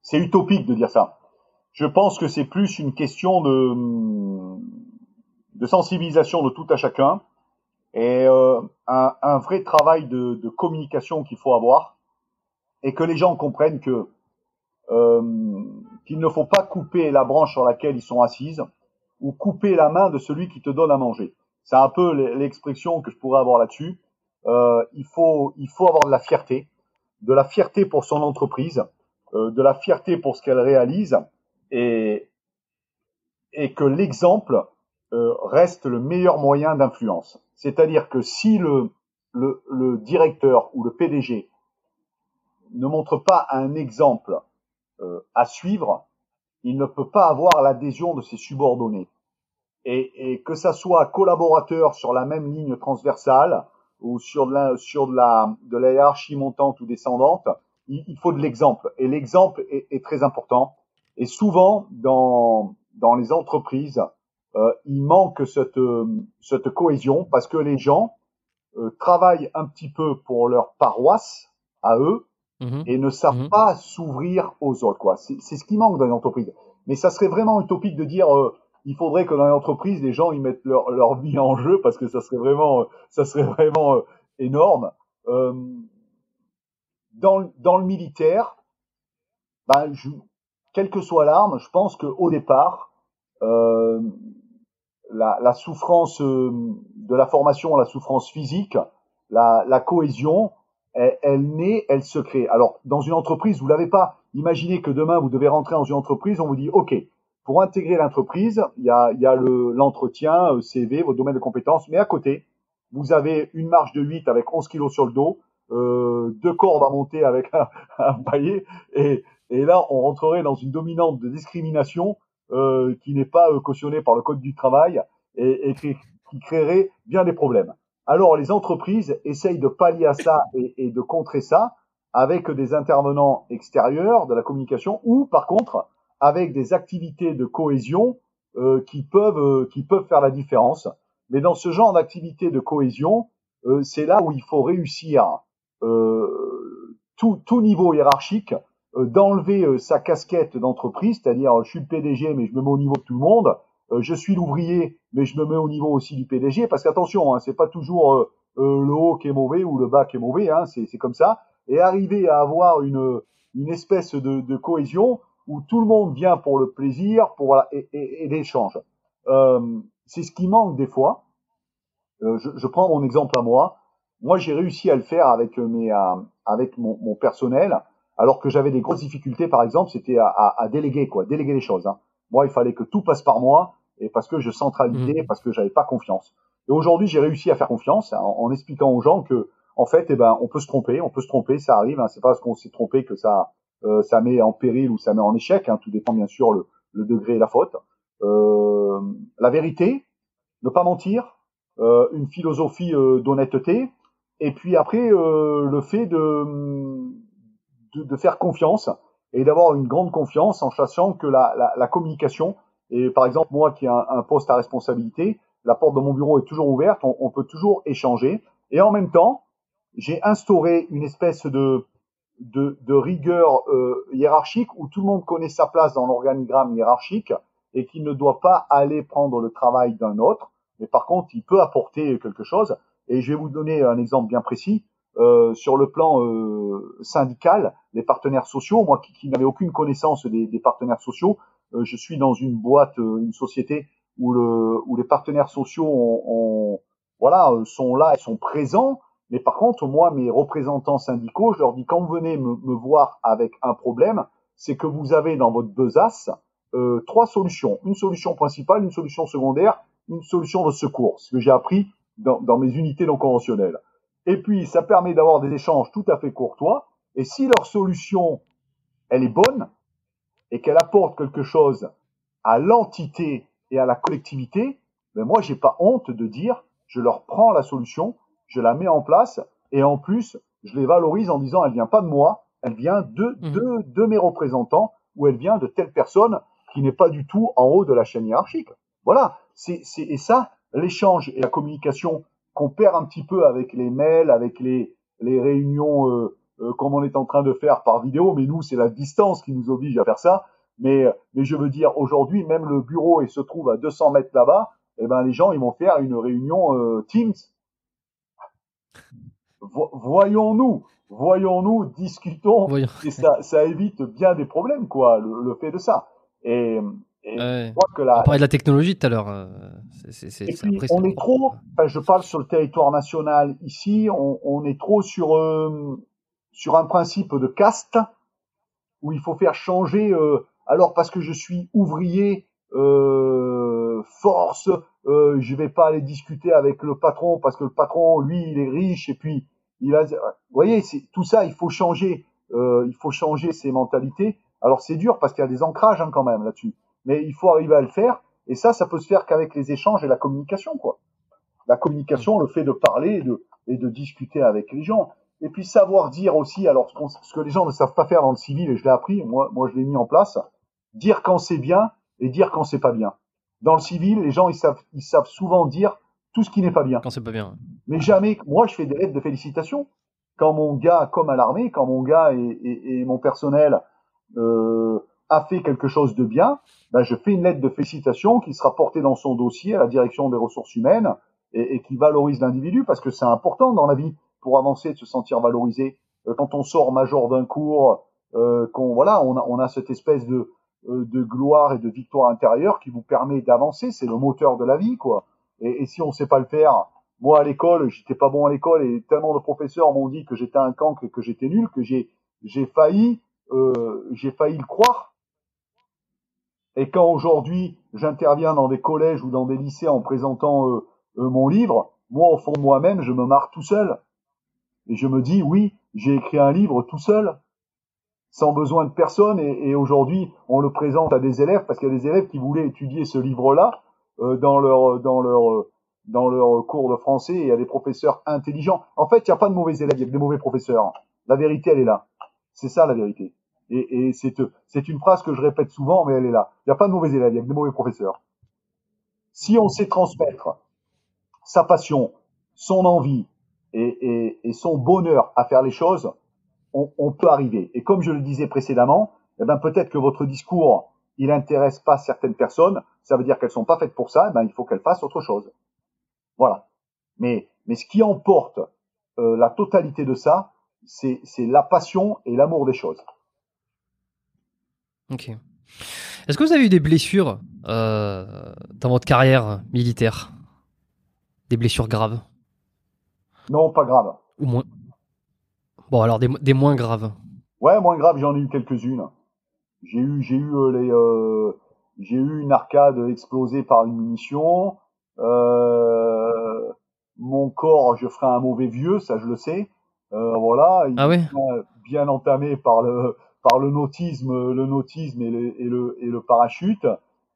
Speaker 2: C'est utopique de dire ça. Je pense que c'est plus une question de, de sensibilisation de tout à chacun et euh, un, un, vrai travail de, de communication qu'il faut avoir et que les gens comprennent que euh, qu'il ne faut pas couper la branche sur laquelle ils sont assises ou couper la main de celui qui te donne à manger. C'est un peu l'expression que je pourrais avoir là-dessus. Euh, il faut il faut avoir de la fierté, de la fierté pour son entreprise, euh, de la fierté pour ce qu'elle réalise et et que l'exemple reste le meilleur moyen d'influence. C'est-à-dire que si le, le, le directeur ou le PDG ne montre pas un exemple euh, à suivre, il ne peut pas avoir l'adhésion de ses subordonnés. Et, et, que ça soit collaborateur sur la même ligne transversale ou sur de la, sur de la, de la hiérarchie montante ou descendante, il, faut de l'exemple. Et l'exemple est, très important. Et souvent, dans, dans les entreprises, euh, il manque cette, cette cohésion parce que les gens euh, travaillent un petit peu pour leur paroisse à eux, mmh. et ne savent mmh. pas s'ouvrir aux autres. Quoi. C'est, c'est ce qui manque dans les entreprises. Mais ça serait vraiment utopique de dire euh, il faudrait que dans les entreprises les gens ils mettent leur, leur vie en jeu parce que ça serait vraiment ça serait vraiment euh, énorme. Euh, dans, dans le militaire, ben, je, quelle que soit l'arme, je pense qu'au départ, euh, la, la, souffrance euh, de la formation, la souffrance physique, la, la cohésion, elle, elle, naît, elle se crée. Alors, dans une entreprise, vous l'avez pas. Imaginez que demain, vous devez rentrer dans une entreprise, on vous dit, OK, pour intégrer l'entreprise, il y a, y a le, l'entretien, euh, CV, votre domaine de compétences, mais à côté, vous avez une marche de 8 avec 11 kilos sur le dos, euh, deux cordes à monter avec un, un paillet, et, et là, on rentrerait dans une dominante de discrimination euh, qui n'est pas euh, cautionnée par le Code du travail et, et qui, qui créerait bien des problèmes. Alors les entreprises essayent de pallier à ça et, et, de contrer ça avec des intervenants extérieurs de la communication ou par contre avec des activités de cohésion euh, qui peuvent euh, qui peuvent faire la différence. Mais dans ce genre d'activités de cohésion, euh, c'est là où il faut réussir euh, tout, tout niveau hiérarchique d'enlever sa casquette d'entreprise, c'est-à-dire je suis le PDG mais je me mets au niveau de tout le monde, je suis l'ouvrier mais je me mets au niveau aussi du PDG, parce qu'attention, hein, c'est pas toujours le haut qui est mauvais ou le bas qui est mauvais, hein, c'est comme ça, et arriver à avoir une, une espèce de, de, cohésion où tout le monde vient pour le plaisir, pour et, et, et l'échange. Euh, c'est ce qui manque des fois. Euh, je, je, prends mon exemple à moi. Moi, j'ai réussi à le faire avec mes, euh, avec mon, mon, personnel, alors que j'avais des grosses difficultés. Par exemple, c'était à, à, à, déléguer, quoi, déléguer les choses. Hein. Moi, il fallait que tout passe par moi, et parce que je centralisais, mmh. parce que j'avais pas confiance. Et aujourd'hui, j'ai réussi à faire confiance en, en, expliquant aux gens que, en fait, eh ben, on peut se tromper, on peut se tromper, ça arrive. Hein, c'est pas parce qu'on s'est trompé que ça, euh, ça met en péril ou ça met en échec. Hein, tout dépend bien sûr le, le degré et la faute. Euh, la vérité, ne pas mentir, euh, une philosophie euh, d'honnêteté, et puis après le fait de, de, de, faire confiance et d'avoir une grande confiance en sachant que la, la, la, communication, et par exemple moi qui ai un, poste à responsabilité, la porte de mon bureau est toujours ouverte, on, on peut toujours échanger, et en même temps, j'ai instauré une espèce de, de, de rigueur euh, hiérarchique où tout le monde connaît sa place dans l'organigramme hiérarchique et qu'il ne doit pas aller prendre le travail d'un autre, mais par contre, il peut apporter quelque chose. Et je vais vous donner un exemple bien précis. Euh, sur le plan euh, syndical, les partenaires sociaux, moi qui, qui n'avais aucune connaissance des, des partenaires sociaux, euh, je suis dans une boîte, euh, une société où, le, où les partenaires sociaux ont, ont, voilà, euh, sont là, et sont présents. Mais par contre, moi, mes représentants syndicaux, je leur dis quand vous venez me, me voir avec un problème, c'est que vous avez dans votre besace euh, trois solutions. Une solution principale, une solution secondaire, une solution de secours, ce que j'ai appris dans, dans, mes unités non conventionnelles. Et puis, ça permet d'avoir des échanges tout à fait courtois. Et si leur solution, elle est bonne et qu'elle apporte quelque chose à l'entité et à la collectivité, ben moi, j'ai pas honte de dire, je leur prends la solution, je la mets en place et en plus, je les valorise en disant, elle vient pas de moi, elle vient de, mmh. de, de mes représentants ou elle vient de telle personne qui n'est pas du tout en haut de la chaîne hiérarchique. Voilà, c'est et ça, l'échange et la communication qu'on perd un petit peu avec les mails, avec les, les réunions euh, euh, comme on est en train de faire par vidéo, mais nous, c'est la distance qui nous oblige à faire ça. Mais, mais je veux dire, aujourd'hui, même le bureau il se trouve à 200 mètres là-bas, et eh ben les gens, ils vont faire une réunion euh, Teams. Vo voyons-nous, voyons-nous, discutons, Voyons. et ça, ça évite bien des problèmes, quoi, le, le fait de ça. Et, et
Speaker 1: ouais. je crois que la... On parlait de la technologie tout à l'heure. Euh,
Speaker 2: on est trop, enfin, je parle sur le territoire national ici, on, on est trop sur, euh, sur un principe de caste où il faut faire changer, euh, alors parce que je suis ouvrier, euh, force, euh, je vais pas aller discuter avec le patron parce que le patron, lui, il est riche et puis il a, vous voyez, tout ça, il faut changer, euh, il faut changer ces mentalités alors c'est dur parce qu'il y a des ancrages hein, quand même là-dessus, mais il faut arriver à le faire. Et ça, ça peut se faire qu'avec les échanges et la communication, quoi. La communication, le fait de parler et de, et de discuter avec les gens. Et puis savoir dire aussi, alors ce, ce, que les gens ne savent pas faire dans le civil, et je l'ai appris, moi, moi je l'ai mis en place, dire quand c'est bien et dire quand c'est pas bien. Dans le civil, les gens ils savent, ils savent souvent dire tout ce qui n'est pas bien.
Speaker 1: Quand c'est pas bien.
Speaker 2: Mais jamais, moi je fais des lettres de félicitations. Quand mon gars, comme à l'armée, quand mon gars et, et, et mon personnel euh, a fait quelque chose de bien, ben je fais une lettre de félicitations qui sera portée dans son dossier à la direction des ressources humaines et, et qui valorise l'individu parce que c'est important dans la vie pour avancer de se sentir valorisé. Euh, quand on sort major d'un cours, euh, qu'on voilà, on a, on a cette espèce de euh, de gloire et de victoire intérieure qui vous permet d'avancer. C'est le moteur de la vie, quoi. Et, et si on sait pas le faire, moi à l'école, j'étais pas bon à l'école et tellement de professeurs m'ont dit que j'étais un cancre et que j'étais nul que j'ai j'ai failli euh, j'ai failli le croire. Et quand aujourd'hui j'interviens dans des collèges ou dans des lycées en présentant euh, euh, mon livre, moi au fond moi-même, je me marre tout seul. Et je me dis, oui, j'ai écrit un livre tout seul, sans besoin de personne. Et, aujourd'hui, on le présente à des élèves parce qu'il y a des élèves qui voulaient étudier ce livre-là euh, dans leur dans leur dans leur cours de français. Et a des professeurs intelligents. En fait, il n'y a pas de mauvais élèves, il y a des mauvais professeurs. La vérité, elle est là. C'est ça la vérité. Et, et c'est, une phrase que je répète souvent, mais elle est là. Il n'y a pas de mauvais élèves, il y a que des mauvais professeurs. Si on sait transmettre sa passion, son envie, et, et, son bonheur à faire les choses, on, on, peut arriver. Et comme je le disais précédemment, eh ben peut-être que votre discours il intéresse pas certaines personnes, ça veut dire qu'elles sont pas faites pour ça, eh ben il faut qu'elles fassent autre chose. Voilà. Mais mais ce qui emporte euh, la totalité de ça, c'est la passion et l'amour des choses.
Speaker 1: Ok. Est-ce que vous avez eu des blessures euh, dans votre carrière militaire? Des blessures graves?
Speaker 2: Non, pas graves.
Speaker 1: Ou moins? Bon, alors des, des moins graves.
Speaker 2: Ouais, moins graves, j'en ai eu quelques-unes. J'ai eu, j'ai eu euh, les, euh, j'ai eu une arcade explosée par une munition. Mon corps, je ferai un mauvais vieux, ça je le sais. Voilà.
Speaker 1: Ah oui.
Speaker 2: Bien, entamé par le par le nautisme, le nautisme et le et le, et le parachute.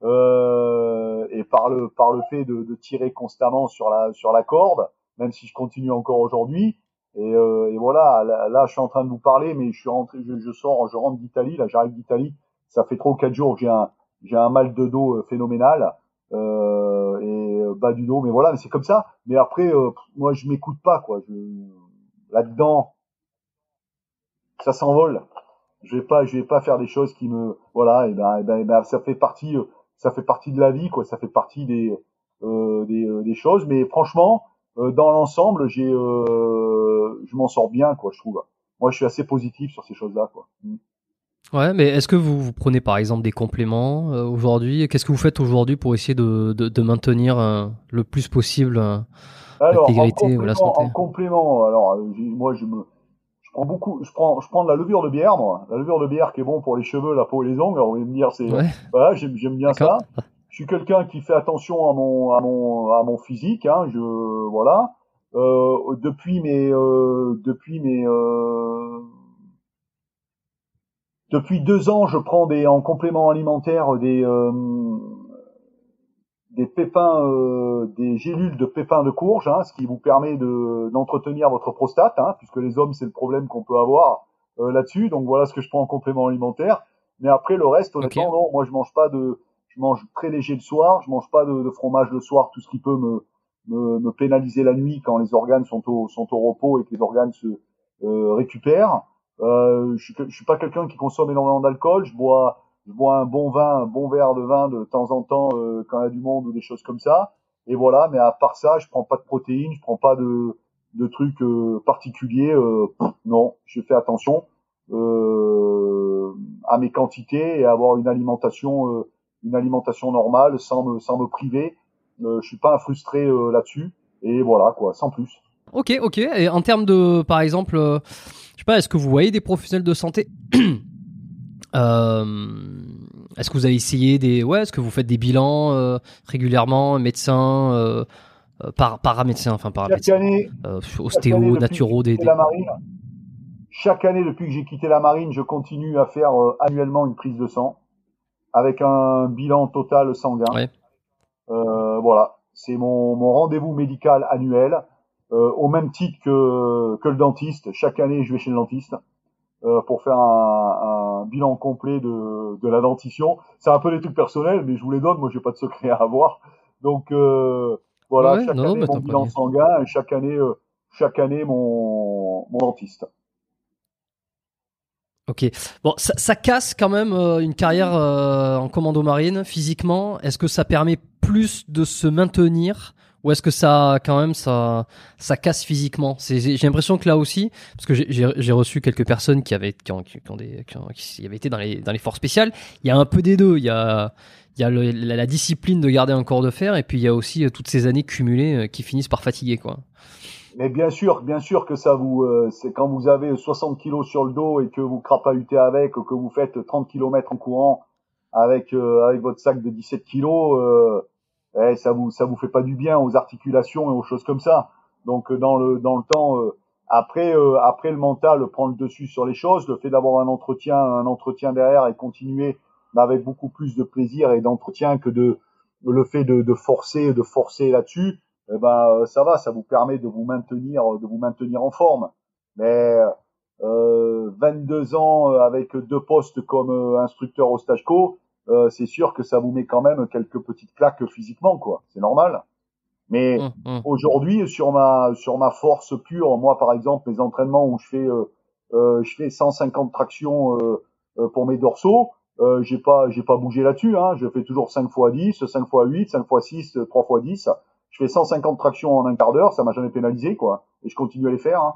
Speaker 2: Euh, et par le par le fait de, de, tirer constamment sur la sur la corde, même si je continue encore aujourd'hui. Et, euh, et, voilà, là, je suis en train de vous parler, mais je suis rentré, je, je sors, je rentre d'Italie, là j'arrive d'Italie, ça fait trop quatre jours que j'ai un j'ai un mal de dos euh, phénoménal euh, et euh, bas du dos, mais voilà, mais c'est comme ça. Mais après, moi je m'écoute pas quoi. Je, là-dedans, ça s'envole. Je vais pas, je vais pas faire des choses qui me, voilà, et ben, et ben, et ben ça fait partie, ça fait partie de la vie quoi. Ça fait partie des euh, des, des choses, mais franchement, dans l'ensemble, j'ai je m'en sors bien, quoi, je trouve. Moi, je suis assez positif sur ces choses-là, quoi. Mm.
Speaker 1: Ouais, mais est-ce que vous, vous, prenez par exemple des compléments euh, aujourd'hui? Qu'est-ce que vous faites aujourd'hui pour essayer de, de, de maintenir euh, le plus possible euh, l'intégrité ou la santé?
Speaker 2: En complément, alors moi je me, je prends beaucoup, je prends, je prends de la levure de bière, moi, la levure de bière qui est bon pour les cheveux, la peau et les ongles. On va me dire c'est, ouais. voilà, j'aime, bien ça. Je suis quelqu'un qui fait attention à mon, à mon, à mon physique. Hein, je, voilà. Euh, depuis mes euh, depuis mes euh, depuis deux ans, je prends des en complément alimentaire des des pépins, des gélules de pépins de courge, hein, ce qui vous permet de d'entretenir votre prostate, hein, puisque les hommes c'est le problème qu'on peut avoir là-dessus. Donc voilà ce que je prends en complément alimentaire. Mais après le reste, honnêtement, non, moi je mange pas de, je mange très léger le soir, je mange pas de, de fromage le soir, tout ce qui peut me me, me, pénaliser la nuit quand les organes sont au, sont au repos et que les organes se euh, récupèrent. Euh, je, je suis pas quelqu'un qui consomme énormément d'alcool. Je bois, je bois un bon vin, un bon verre de vin de temps en temps euh, quand il y a du monde ou des choses comme ça. Et voilà. Mais à part ça, je prends pas de protéines, je prends pas de, de trucs euh, particuliers. Euh, non, je fais attention à mes quantités et à avoir une alimentation, une alimentation normale sans me, sans me priver euh, je suis pas frustré euh, là-dessus. Et voilà, quoi, sans plus.
Speaker 1: Ok, ok. Et en termes de, par exemple, euh, je sais pas, est-ce que vous voyez des professionnels de santé Est-ce que vous avez essayé des, ouais, est-ce que vous faites des bilans régulièrement, médecins, par paramédecins, enfin paramédecins, année, ostéo, naturo, des,
Speaker 2: La marine, chaque année depuis que j'ai quitté la marine, je continue à faire annuellement une prise de sang avec un bilan total sanguin. Ouais. Euh, voilà, c'est mon, mon rendez-vous médical annuel, euh, au même titre que, que le dentiste. Chaque année, je vais chez le dentiste euh, pour faire un, un, bilan complet de, de la dentition. C'est un peu des trucs personnels, mais je vous les donne. Moi, j'ai pas de secret à avoir. Donc euh, voilà, chaque année mon bilan sanguin et chaque année, euh, chaque année mon, mon dentiste.
Speaker 1: Ok. Bon, ça, ça, casse quand même euh, une carrière euh, en commando marine physiquement. Est-ce que ça permet plus de se maintenir ou est-ce que ça quand même ça ça casse physiquement? J'ai l'impression que là aussi, parce que j'ai reçu quelques personnes qui avaient qui ont, qui ont des qui, ont, qui, avaient été dans les dans les forces spéciales. Il y a un peu des deux. Il y a il y a la, la, discipline de garder un corps de fer et puis il y a aussi euh, toutes ces années cumulées qui finissent par fatiguer quoi.
Speaker 2: Mais bien sûr, bien sûr que ça vous, euh, c'est quand vous avez 60 kilos sur le dos et que vous crapahutez avec, que vous faites 30 km en courant avec euh, avec votre sac de 17 kilos, euh, eh, ça vous ça vous fait pas du bien aux articulations et aux choses comme ça. Donc euh, dans le dans le temps, après après le mental prend le dessus sur les choses, le fait d'avoir un entretien un entretien derrière et continuer avec beaucoup plus de plaisir et d'entretien que de le fait de, de forcer de forcer là-dessus eh ben euh, ça va, ça vous permet de vous maintenir, de vous maintenir en forme. Mais euh, 22 ans euh, avec deux postes comme euh, instructeur au stage co, c'est sûr que ça vous met quand même quelques petites claques physiquement, quoi. C'est normal. Mais
Speaker 1: Hum, hum.
Speaker 2: aujourd'hui, sur ma sur ma force pure, moi par exemple, mes entraînements où je fais euh, euh, je fais 150 tractions euh, euh, pour mes dorsaux, euh, j'ai pas j'ai pas bougé là-dessus. Hein. Je fais toujours 5 fois 10, 5 fois 8, 5 fois 6, 3 fois 10. Je fais 150 tractions en un quart d'heure, ça m'a jamais pénalisé quoi. Et je continue à les faire. Hein.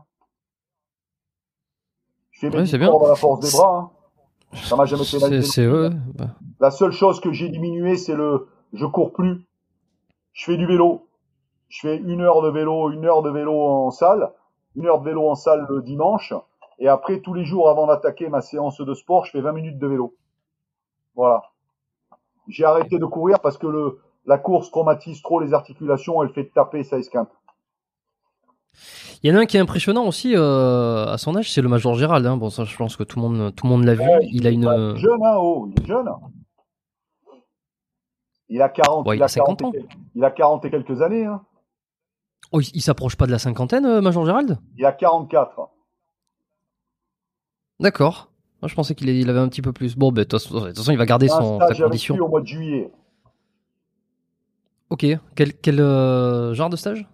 Speaker 2: Je fais mes
Speaker 1: Ouais, bien.
Speaker 2: dans la force des bras. Hein. Ça m'a jamais pénalisé.
Speaker 1: c'est bah,
Speaker 2: La seule chose que j'ai diminué, c'est le je cours plus. Je fais du vélo. Je fais une heure de vélo, une heure de vélo en salle, une heure de vélo en salle le dimanche, et après tous les jours avant d'attaquer ma séance de sport, je fais 20 minutes de vélo. Voilà. J'ai arrêté de courir parce que le la course traumatise trop les articulations, elle fait taper, ça esquinte.
Speaker 1: Il y en a un qui est impressionnant aussi euh, à son âge, c'est le Major Gérald. Hein. Bon, ça, je pense que tout le monde, tout le monde l'a vu.
Speaker 2: Ouais,
Speaker 1: Il a une,
Speaker 2: Ouais, jeune, hein, oh, il est jeune. Il a 40,
Speaker 1: Ouais, il
Speaker 2: il,
Speaker 1: a
Speaker 2: a 40
Speaker 1: 50 ans.
Speaker 2: et, il a 40 et quelques années. Hein.
Speaker 1: oh, il, il s'approche pas de la cinquantaine, euh, Major Gérald?
Speaker 2: Il a 44.
Speaker 1: D'accord. Moi, je pensais qu'il il avait un petit peu plus. Bon, ben, de toute façon, de toute façon, il va garder son, sa condition.
Speaker 2: au mois de juillet.
Speaker 1: Ok. Quel, quel euh, genre de stage?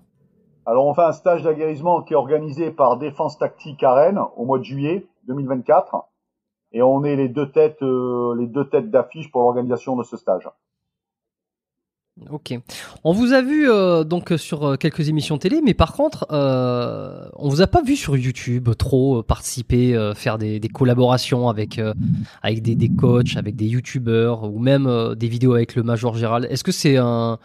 Speaker 2: Alors on fait un stage d'aguerrissement qui est organisé par Défense Tactique à Rennes au mois de juillet 2024 et on est les deux têtes euh, les deux têtes d'affiche pour l'organisation de ce stage.
Speaker 1: Ok. On vous a vu euh, donc sur euh, quelques émissions télé, mais par contre, euh, on vous a pas vu sur YouTube trop euh, participer, faire des, collaborations avec avec des, des coachs, avec des YouTubeurs ou même des vidéos avec le Major Gérald. Est-ce que c'est un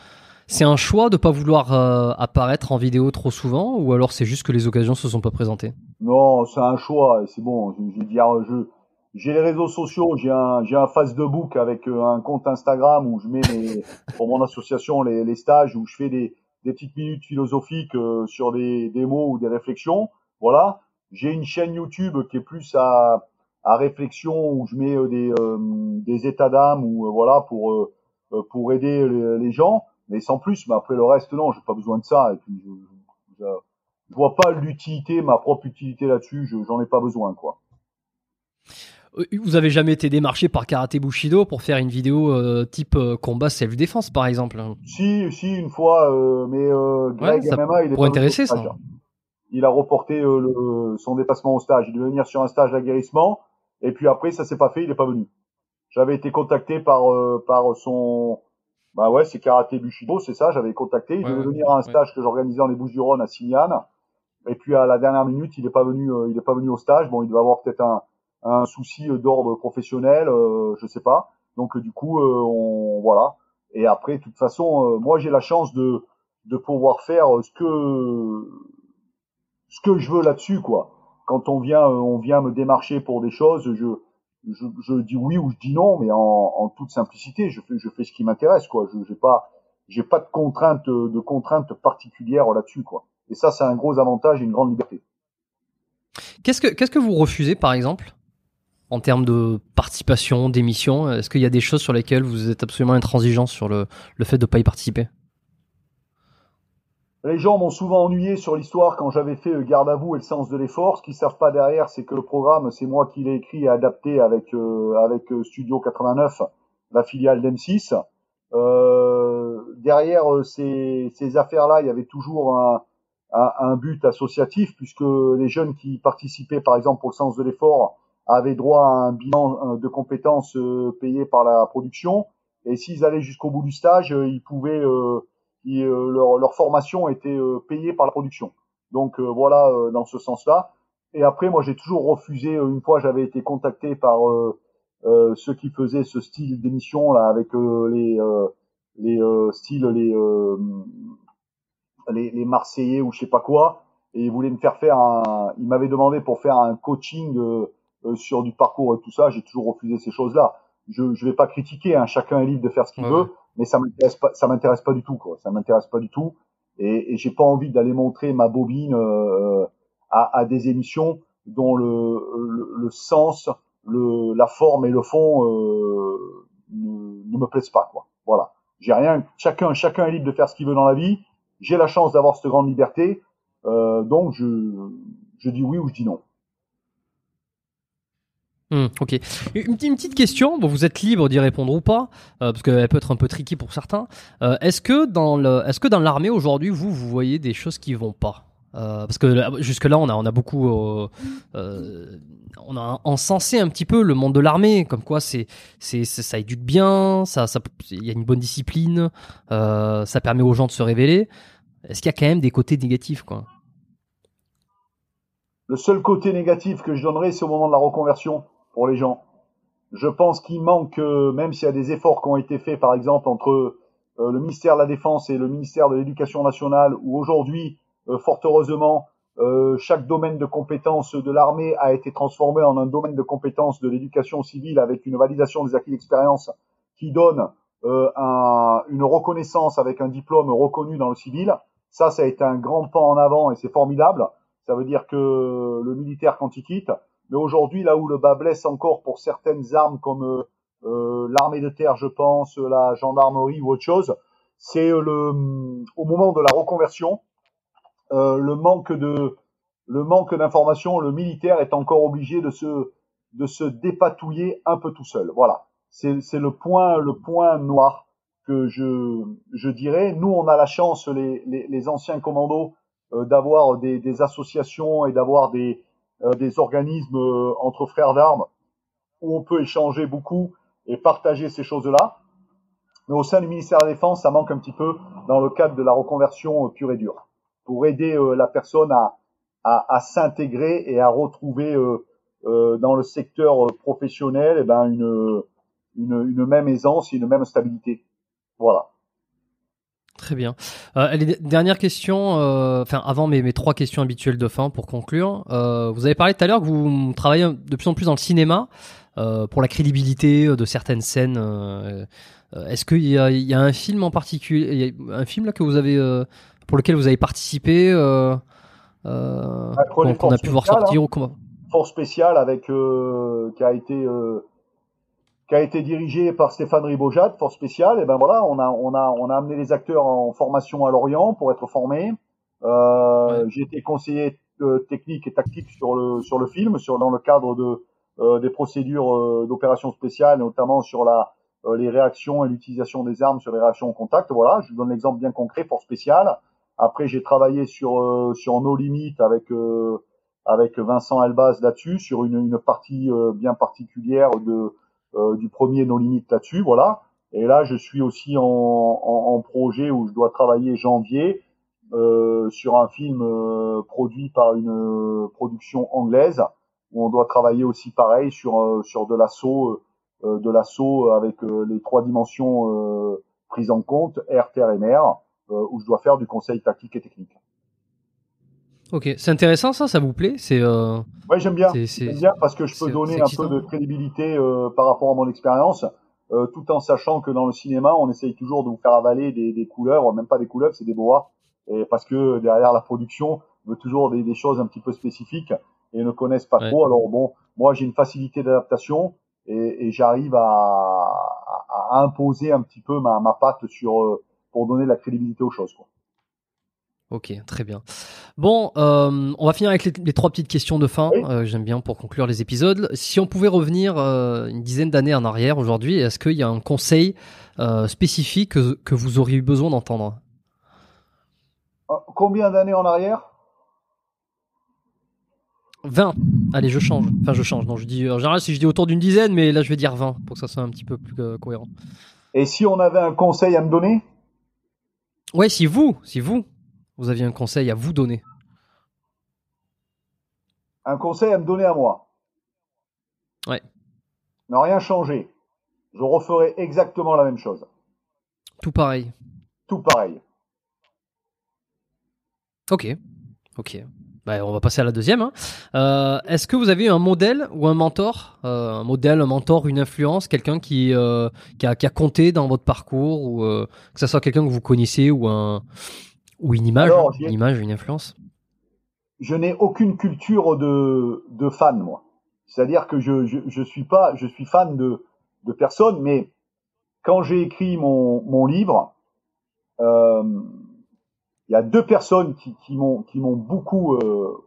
Speaker 1: c'est un choix de pas vouloir euh, apparaître en vidéo trop souvent, ou alors c'est juste que les occasions se sont pas présentées?
Speaker 2: Non, c'est un choix, c'est bon, je, je veux dire je j'ai les réseaux sociaux, j'ai un j'ai un Facebook avec euh, un compte Instagram où je mets mes pour mon association les, les stages où je fais des des petites minutes philosophiques euh, sur des des mots ou des réflexions. Voilà. J'ai une chaîne YouTube qui est plus à à réflexion où je mets des euh, des états d'âme ou euh, voilà pour euh, pour aider les, les gens, mais sans plus. Mais après le reste non, j'ai pas besoin de ça. Et puis je, je, je, je vois pas l'utilité, ma propre utilité là-dessus. Je j'en ai pas besoin quoi.
Speaker 1: Euh, Vous avez jamais été démarché par Karate Bushido pour faire une vidéo euh, type euh, combat self-défense, par exemple
Speaker 2: Si, si, une fois, euh, mais euh, Greg
Speaker 1: Ouais, ça
Speaker 2: MMA, il est
Speaker 1: intéresser, ça.
Speaker 2: Il a reporté euh, le, son déplacement au stage. Il devait venir sur un stage d'aguerrissement, et puis après, ça s'est pas fait, il est pas venu. J'avais été contacté par euh, par son, bah ouais, c'est Karaté Bushido, c'est ça. J'avais contacté. Il
Speaker 1: Ouais,
Speaker 2: devait venir à un
Speaker 1: ouais.
Speaker 2: stage que j'organisais dans les Bouches-du-Rhône à Signane, et puis à la dernière minute, il est pas venu, euh, il est pas venu au stage. Bon, il devait avoir peut-être un un souci euh, d'ordre professionnel, euh, je sais pas. Donc euh, du coup, euh, on voilà. Et après, de toute façon, euh, moi j'ai la chance de de pouvoir faire ce que ce que je veux là-dessus, quoi. Quand on vient, on vient me démarcher pour des choses, je je, dis oui ou je dis non, mais en, toute simplicité, je fais ce qui m'intéresse, quoi. Je j'ai pas j'ai pas de contraintes particulières là-dessus, quoi. Et ça, c'est un gros avantage et une grande liberté.
Speaker 1: Qu'est-ce que vous refusez, par exemple, en termes de participation, d'émission? Est-ce qu'il y a des choses sur lesquelles vous êtes absolument intransigeant sur le fait de ne pas y participer?
Speaker 2: Les gens m'ont souvent ennuyé sur l'histoire quand j'avais fait euh, Garde à vous et le sens de l'effort. Ce qu'ils savent pas derrière, c'est que le programme, c'est moi qui l'ai écrit et adapté avec euh, avec euh, Studio 89, la filiale d'M6. Euh, derrière euh, ces, ces affaires-là, il y avait toujours un, un, but associatif, puisque les jeunes qui participaient, par exemple, le sens de l'effort, avaient droit à un bilan de compétences payé par la production. Et s'ils allaient jusqu'au bout du stage, ils pouvaient euh, qui, euh, leur, leur formation était euh, payée par la production. Donc euh, voilà, euh, dans ce sens-là. Et après, moi, j'ai toujours refusé. une fois, j'avais été contacté par euh, euh, ceux qui faisaient ce style d'émission là, avec euh, les euh, les euh, styles les, euh, les les Marseillais ou je sais pas quoi. Et ils voulaient me faire faire un. Ils m'avaient demandé pour faire un coaching euh, euh, sur du parcours et tout ça. J'ai toujours refusé ces choses-là. Je je vais pas critiquer. Hein, chacun est libre de faire ce qu'il
Speaker 1: Ouais,
Speaker 2: veut. Mais ça m'intéresse pas ça m'intéresse pas du tout quoi. Ça m'intéresse pas du tout. Et, et j'ai pas envie d'aller montrer ma bobine euh, à, à des émissions dont le, le, le sens le la forme et le fond euh, ne, ne me plaisent pas quoi. Voilà. J'ai rien. Chacun chacun est libre de faire ce qu'il veut dans la vie. J'ai la chance d'avoir cette grande liberté. Euh, donc je je dis oui ou je dis non
Speaker 1: Hmm, ok. Une, petite question, bon, vous êtes libre d'y répondre ou pas, euh, parce qu'elle peut être un peu tricky pour certains. Euh, est-ce que dans le, est-ce que dans l'armée aujourd'hui, vous, vous voyez des choses qui vont pas? Euh, Parce que jusque là, on a, on a beaucoup, on a encensé un petit peu le monde de l'armée, comme quoi c'est, c'est, ça éduque bien, ça, il y a une bonne discipline, ça permet aux gens de se révéler. Est-ce qu'il y a quand même des côtés négatifs, quoi?
Speaker 2: Le seul côté négatif que je donnerais, c'est au moment de la reconversion pour les gens. Je pense qu'il manque, euh, même s'il y a des efforts qui ont été faits, par exemple, entre euh, le ministère de la Défense et le ministère de l'Éducation nationale, où aujourd'hui, euh, fort heureusement, chaque domaine de compétences de l'armée a été transformé en un domaine de compétences de l'éducation civile avec une validation des acquis d'expérience qui donne un, une reconnaissance avec un diplôme reconnu dans le civil. Ça, ça a été un grand pas en avant et c'est formidable. Ça veut dire que le militaire, quand il quitte, mais aujourd'hui, là où le bas blesse encore pour certaines armes comme euh, euh l'armée de terre, je pense, la gendarmerie ou autre chose, c'est euh, le mm, au moment de la reconversion, euh, le manque de le manque d'information. Le militaire est encore obligé de se de se dépatouiller un peu tout seul. Voilà, c'est c'est le point le point noir que je je dirais. Nous, on a la chance, les les, les anciens commandos, euh, d'avoir des, des associations et d'avoir des des organismes euh, entre frères d'armes où on peut échanger beaucoup et partager ces choses-là. Mais au sein du ministère de la Défense, ça manque un petit peu dans le cadre de la reconversion euh, pure et dure, pour aider la personne à, à, à s'intégrer et à retrouver euh, dans le secteur professionnel eh ben une, une, une même aisance et une même stabilité. Voilà.
Speaker 1: Très bien. Euh, allez, dernière question, euh, enfin avant mes, mes, trois questions habituelles de fin pour conclure. Euh, vous avez parlé tout à l'heure que vous travaillez de plus en plus dans le cinéma pour la crédibilité de certaines scènes. Est-ce qu'il y a, il y a un film en particulier, un film là que vous avez pour lequel vous avez participé, euh, qu'on a pu voir sortir hein. ou comment?
Speaker 2: Force spéciale avec qui a été qui a été dirigé par Stéphane Ribojat, force spéciale. Et ben voilà, on a, on a, on a amené les acteurs en formation à Lorient pour être formés. Euh, J'ai été conseiller euh, technique et tactique sur le sur le film, sur dans le cadre de euh, des procédures euh, d'opérations spéciales, notamment sur la euh, les réactions et l'utilisation des armes sur les réactions au contact. Voilà, je vous donne l'exemple bien concret, force spéciale. Après, j'ai travaillé sur sur nos limites avec avec Vincent Albaz là-dessus, sur une, une partie bien particulière de euh, du premier non limite là-dessus, voilà. Et là, je suis aussi en, en, en, projet où je dois travailler janvier euh, sur un film euh, produit par une euh, production anglaise où on doit travailler aussi pareil sur sur de l'assaut de l'assaut avec les trois dimensions prises en compte air, terre et mer où je dois faire du conseil tactique et technique.
Speaker 1: Ok, c'est intéressant ça, ça vous plaît C'est euh...
Speaker 2: ouais, j'aime bien. J'aime bien parce que je peux donner un peu de crédibilité euh, par rapport à mon expérience, euh, tout en sachant que dans le cinéma, on essaye toujours de vous faire avaler des, des couleurs, même pas des couleurs, c'est des boas, et parce que derrière la production veut toujours des, des, choses un petit peu spécifiques et ne connaissent pas trop. Alors bon, moi j'ai une facilité d'adaptation et, et j'arrive à, à, à, imposer un petit peu ma, ma patte sur euh, pour donner de la crédibilité aux choses. Quoi.
Speaker 1: Ok, très bien. Bon, euh, on va finir avec les, trois petites questions de fin. Euh, J'aime bien pour conclure les épisodes. Si on pouvait revenir euh, une dizaine d'années en arrière aujourd'hui, est-ce qu'il y a un conseil spécifique que, que, vous auriez eu besoin d'entendre?
Speaker 2: Euh, Combien d'années en arrière?
Speaker 1: 20. Allez, je change. Enfin, je change. Non, je dis en général si je dis autour d'une dizaine, mais là je vais dire 20 pour que ça soit un petit peu plus cohérent.
Speaker 2: Et si on avait un conseil à me donner?
Speaker 1: Ouais, si vous, si vous, vous aviez un conseil à vous donner
Speaker 2: Un conseil à me donner à moi
Speaker 1: Ouais.
Speaker 2: Ne rien changer. Je referai exactement la même chose.
Speaker 1: Tout pareil.
Speaker 2: Tout pareil.
Speaker 1: Ok. Ok. Bah, on va passer à la deuxième. Hein. Euh, Est-ce que vous avez un modèle ou un mentor, euh, un modèle, un mentor, une influence, quelqu'un qui, euh, qui, a, qui a compté dans votre parcours ou que ce soit quelqu'un que vous connaissez ou un ou une image, Alors, une image, une influence
Speaker 2: Je n'ai aucune culture de, de fan, moi. C'est-à-dire que je, je, je, suis pas, je suis fan de, de personne, mais quand j'ai écrit mon, mon livre, euh, il y a deux personnes qui, qui m'ont qui m'ont beaucoup, euh,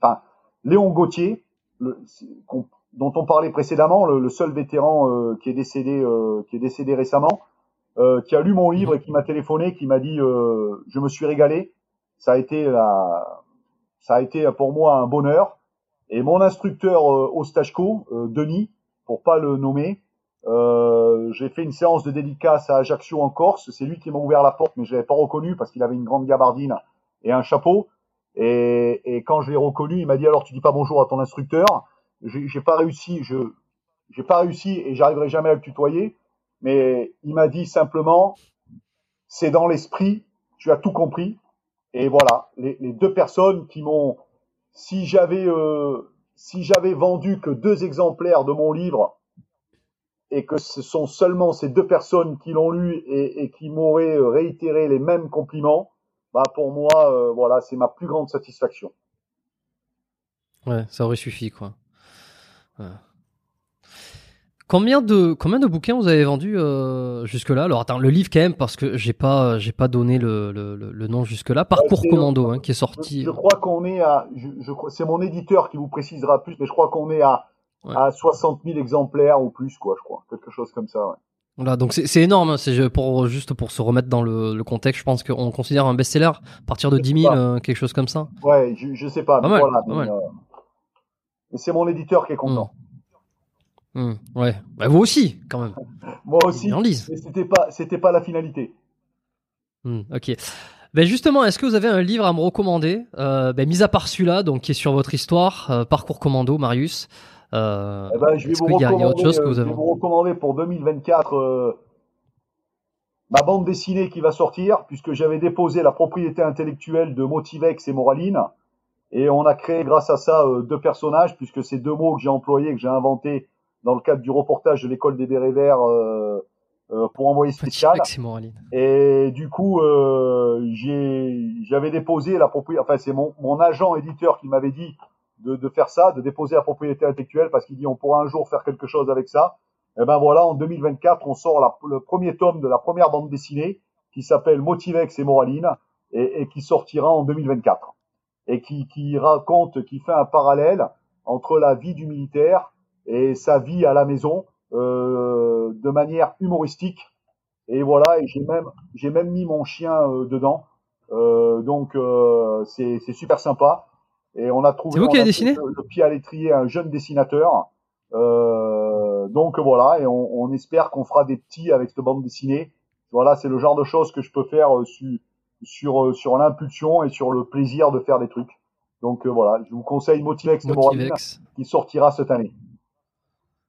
Speaker 2: enfin Léon Gauthier, le, dont on parlait précédemment, le, seul vétéran euh, qui est décédé, euh, qui est décédé récemment, qui a lu mon livre et qui m'a téléphoné, qui m'a dit je me suis régalé. Ça a été la, ça a été pour moi un bonheur. Et mon instructeur au stage co, Denis, pour pas le nommer, j'ai fait une séance de dédicace à Ajaccio en Corse. C'est lui qui m'a ouvert la porte, mais je l'avais pas reconnu parce qu'il avait une grande gabardine et un chapeau. Et, et quand je l'ai reconnu, il m'a dit alors tu dis pas bonjour à ton instructeur j'ai pas réussi, je j'ai pas réussi et j'arriverai jamais à le tutoyer, mais il m'a dit simplement c'est dans l'esprit, tu as tout compris. Et voilà, les, deux personnes qui m'ont, si j'avais euh, si j'avais vendu que deux exemplaires de mon livre et que ce sont seulement ces deux personnes qui l'ont lu et, et qui m'auraient réitéré les mêmes compliments, bah pour moi, euh, voilà, c'est ma plus grande satisfaction.
Speaker 1: Ouais, ça aurait suffi, quoi. Combien de combien de bouquins vous avez vendu euh, jusque là Alors attends, le livre quand même parce que j'ai pas j'ai pas donné le, le, le nom jusque là. Parcours Commando hein, qui est sorti.
Speaker 2: Je, crois qu'on est à je, je c'est mon éditeur qui vous précisera plus, mais je crois qu'on est à à 60 000 exemplaires ou plus quoi, je crois, quelque chose comme ça. Ouais.
Speaker 1: Voilà, donc c'est énorme. Hein, c'est pour juste pour se remettre dans le, le contexte. Je pense qu'on considère un best-seller à partir de 10 000, euh, quelque chose comme ça.
Speaker 2: Ouais, je, je sais pas. mais voilà, euh, mais c'est mon éditeur qui est content.
Speaker 1: Hmm. Hmm. Ouais, bah, vous aussi, quand même.
Speaker 2: Moi aussi. Mais c'était pas, c'était pas la finalité.
Speaker 1: Hmm, ok. Ben justement, est-ce que vous avez un livre à me recommander, euh, ben, mis à part celui-là, donc qui est sur votre histoire, euh, Parcours Commando, Marius.
Speaker 2: Euh, eh ben, je vais, vous recommander, autre chose que vous avez... je vais vous recommander pour 2024 euh, ma bande dessinée qui va sortir, puisque j'avais déposé la propriété intellectuelle de Motivex et Moraline. Et on a créé grâce à ça euh, deux personnages, puisque c'est deux mots que j'ai employés, que j'ai inventés dans le cadre du reportage de l'école des bérets verts euh, euh, pour envoyer spécial. Et du coup, euh, j'avais déposé la propriété, enfin c'est mon, mon, agent éditeur qui m'avait dit de, de, faire ça, de déposer la propriété intellectuelle, parce qu'il dit on pourra un jour faire quelque chose avec ça. Et ben voilà, en 2024, on sort la, le premier tome de la première bande dessinée qui s'appelle Motivex et Moraline et, et qui sortira en 2024 et qui, qui raconte, qui fait un parallèle entre la vie du militaire et sa vie à la maison euh, de manière humoristique. Et voilà, et j'ai même j'ai même mis mon chien euh, dedans. Euh, donc euh, c'est super sympa. Et on a trouvé.
Speaker 1: C'est vous qui avez dessiné?
Speaker 2: le, pied à l'étrier, un jeune dessinateur. Euh, donc voilà, et on, on espère qu'on fera des petits avec cette bande dessinée. Voilà, c'est le genre de choses que je peux faire euh, su, sur, euh, sur l'impulsion et sur le plaisir de faire des trucs. Donc euh, voilà, je vous conseille Motivex, Motivex. qui sortira cette année.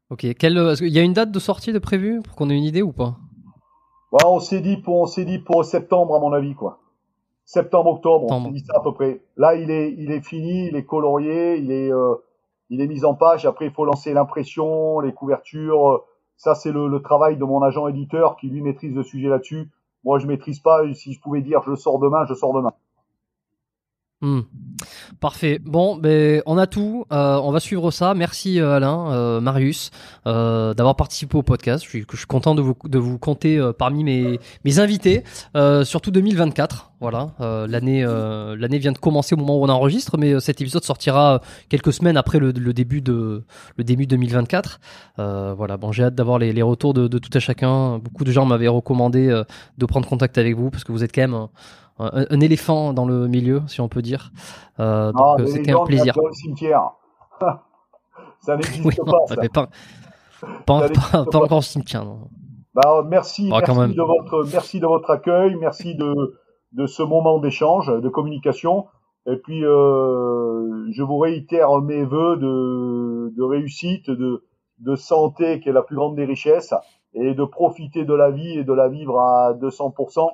Speaker 1: Ok, Quelle, il y a une date de sortie de prévu pour qu'on ait une idée ou pas?
Speaker 2: On s'est dit pour on s'est dit pour septembre à mon avis quoi. Septembre octobre, on s'est dit ça à peu près. Là il est il est fini, il est colorié, il est euh, il est mis en page. Après il faut lancer l'impression, les couvertures. Ça c'est le, le travail de mon agent éditeur qui lui maîtrise le sujet là-dessus. Moi, je maîtrise pas. Si je pouvais dire je sors demain, je sors demain.
Speaker 1: Hmm. Parfait. Bon, ben on a tout. Euh, on va suivre ça. Merci euh, Alain, euh, Marius, d'avoir participé au podcast. Je suis, content de vous compter parmi mes invités, surtout 2024. Voilà, l'année vient de commencer au moment où on enregistre, mais cet épisode sortira quelques semaines après le, début de le début 2024. voilà, bon, j'ai hâte d'avoir les, les retours de, de tout à chacun. Beaucoup de gens m'avaient recommandé de prendre contact avec vous parce que vous êtes quand même un, éléphant dans le milieu, si on peut dire. Euh, donc euh, c'était un plaisir.
Speaker 2: Dans le cimetière. ça n'existe pas. Ça.
Speaker 1: Fait pas, pas, pas, pas, encore cimetière.
Speaker 2: Bah, merci, ah, merci, de votre, merci de votre accueil, merci de, de ce moment d'échange, de communication. Et puis, euh, je vous réitère mes voeux de, de réussite, de, de santé, qui est la plus grande des richesses, et de profiter de la vie et de la vivre à 200%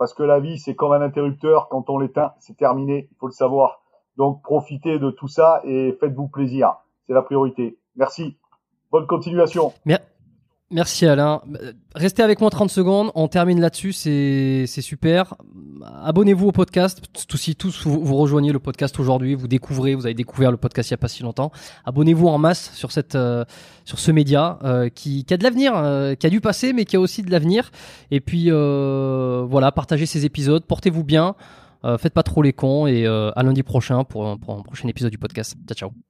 Speaker 2: parce que la vie, c'est comme un interrupteur, quand on l'éteint, c'est terminé, il faut le savoir. Donc profitez de tout ça et faites-vous plaisir, c'est la priorité. Merci, bonne continuation.
Speaker 1: Merci Alain. Restez avec moi 30 secondes, on termine là-dessus, c'est super. Abonnez-vous au podcast, si tous vous, rejoignez le podcast aujourd'hui, vous découvrez, vous avez découvert le podcast il n'y a pas si longtemps. Abonnez-vous en masse sur cette euh, sur ce média euh, qui, qui, a de l'avenir, euh, qui a dû passer mais qui a aussi de l'avenir. Et puis voilà, partagez ces épisodes, portez-vous bien, faites pas trop les cons et à lundi prochain pour, pour un prochain épisode du podcast. Ciao ciao.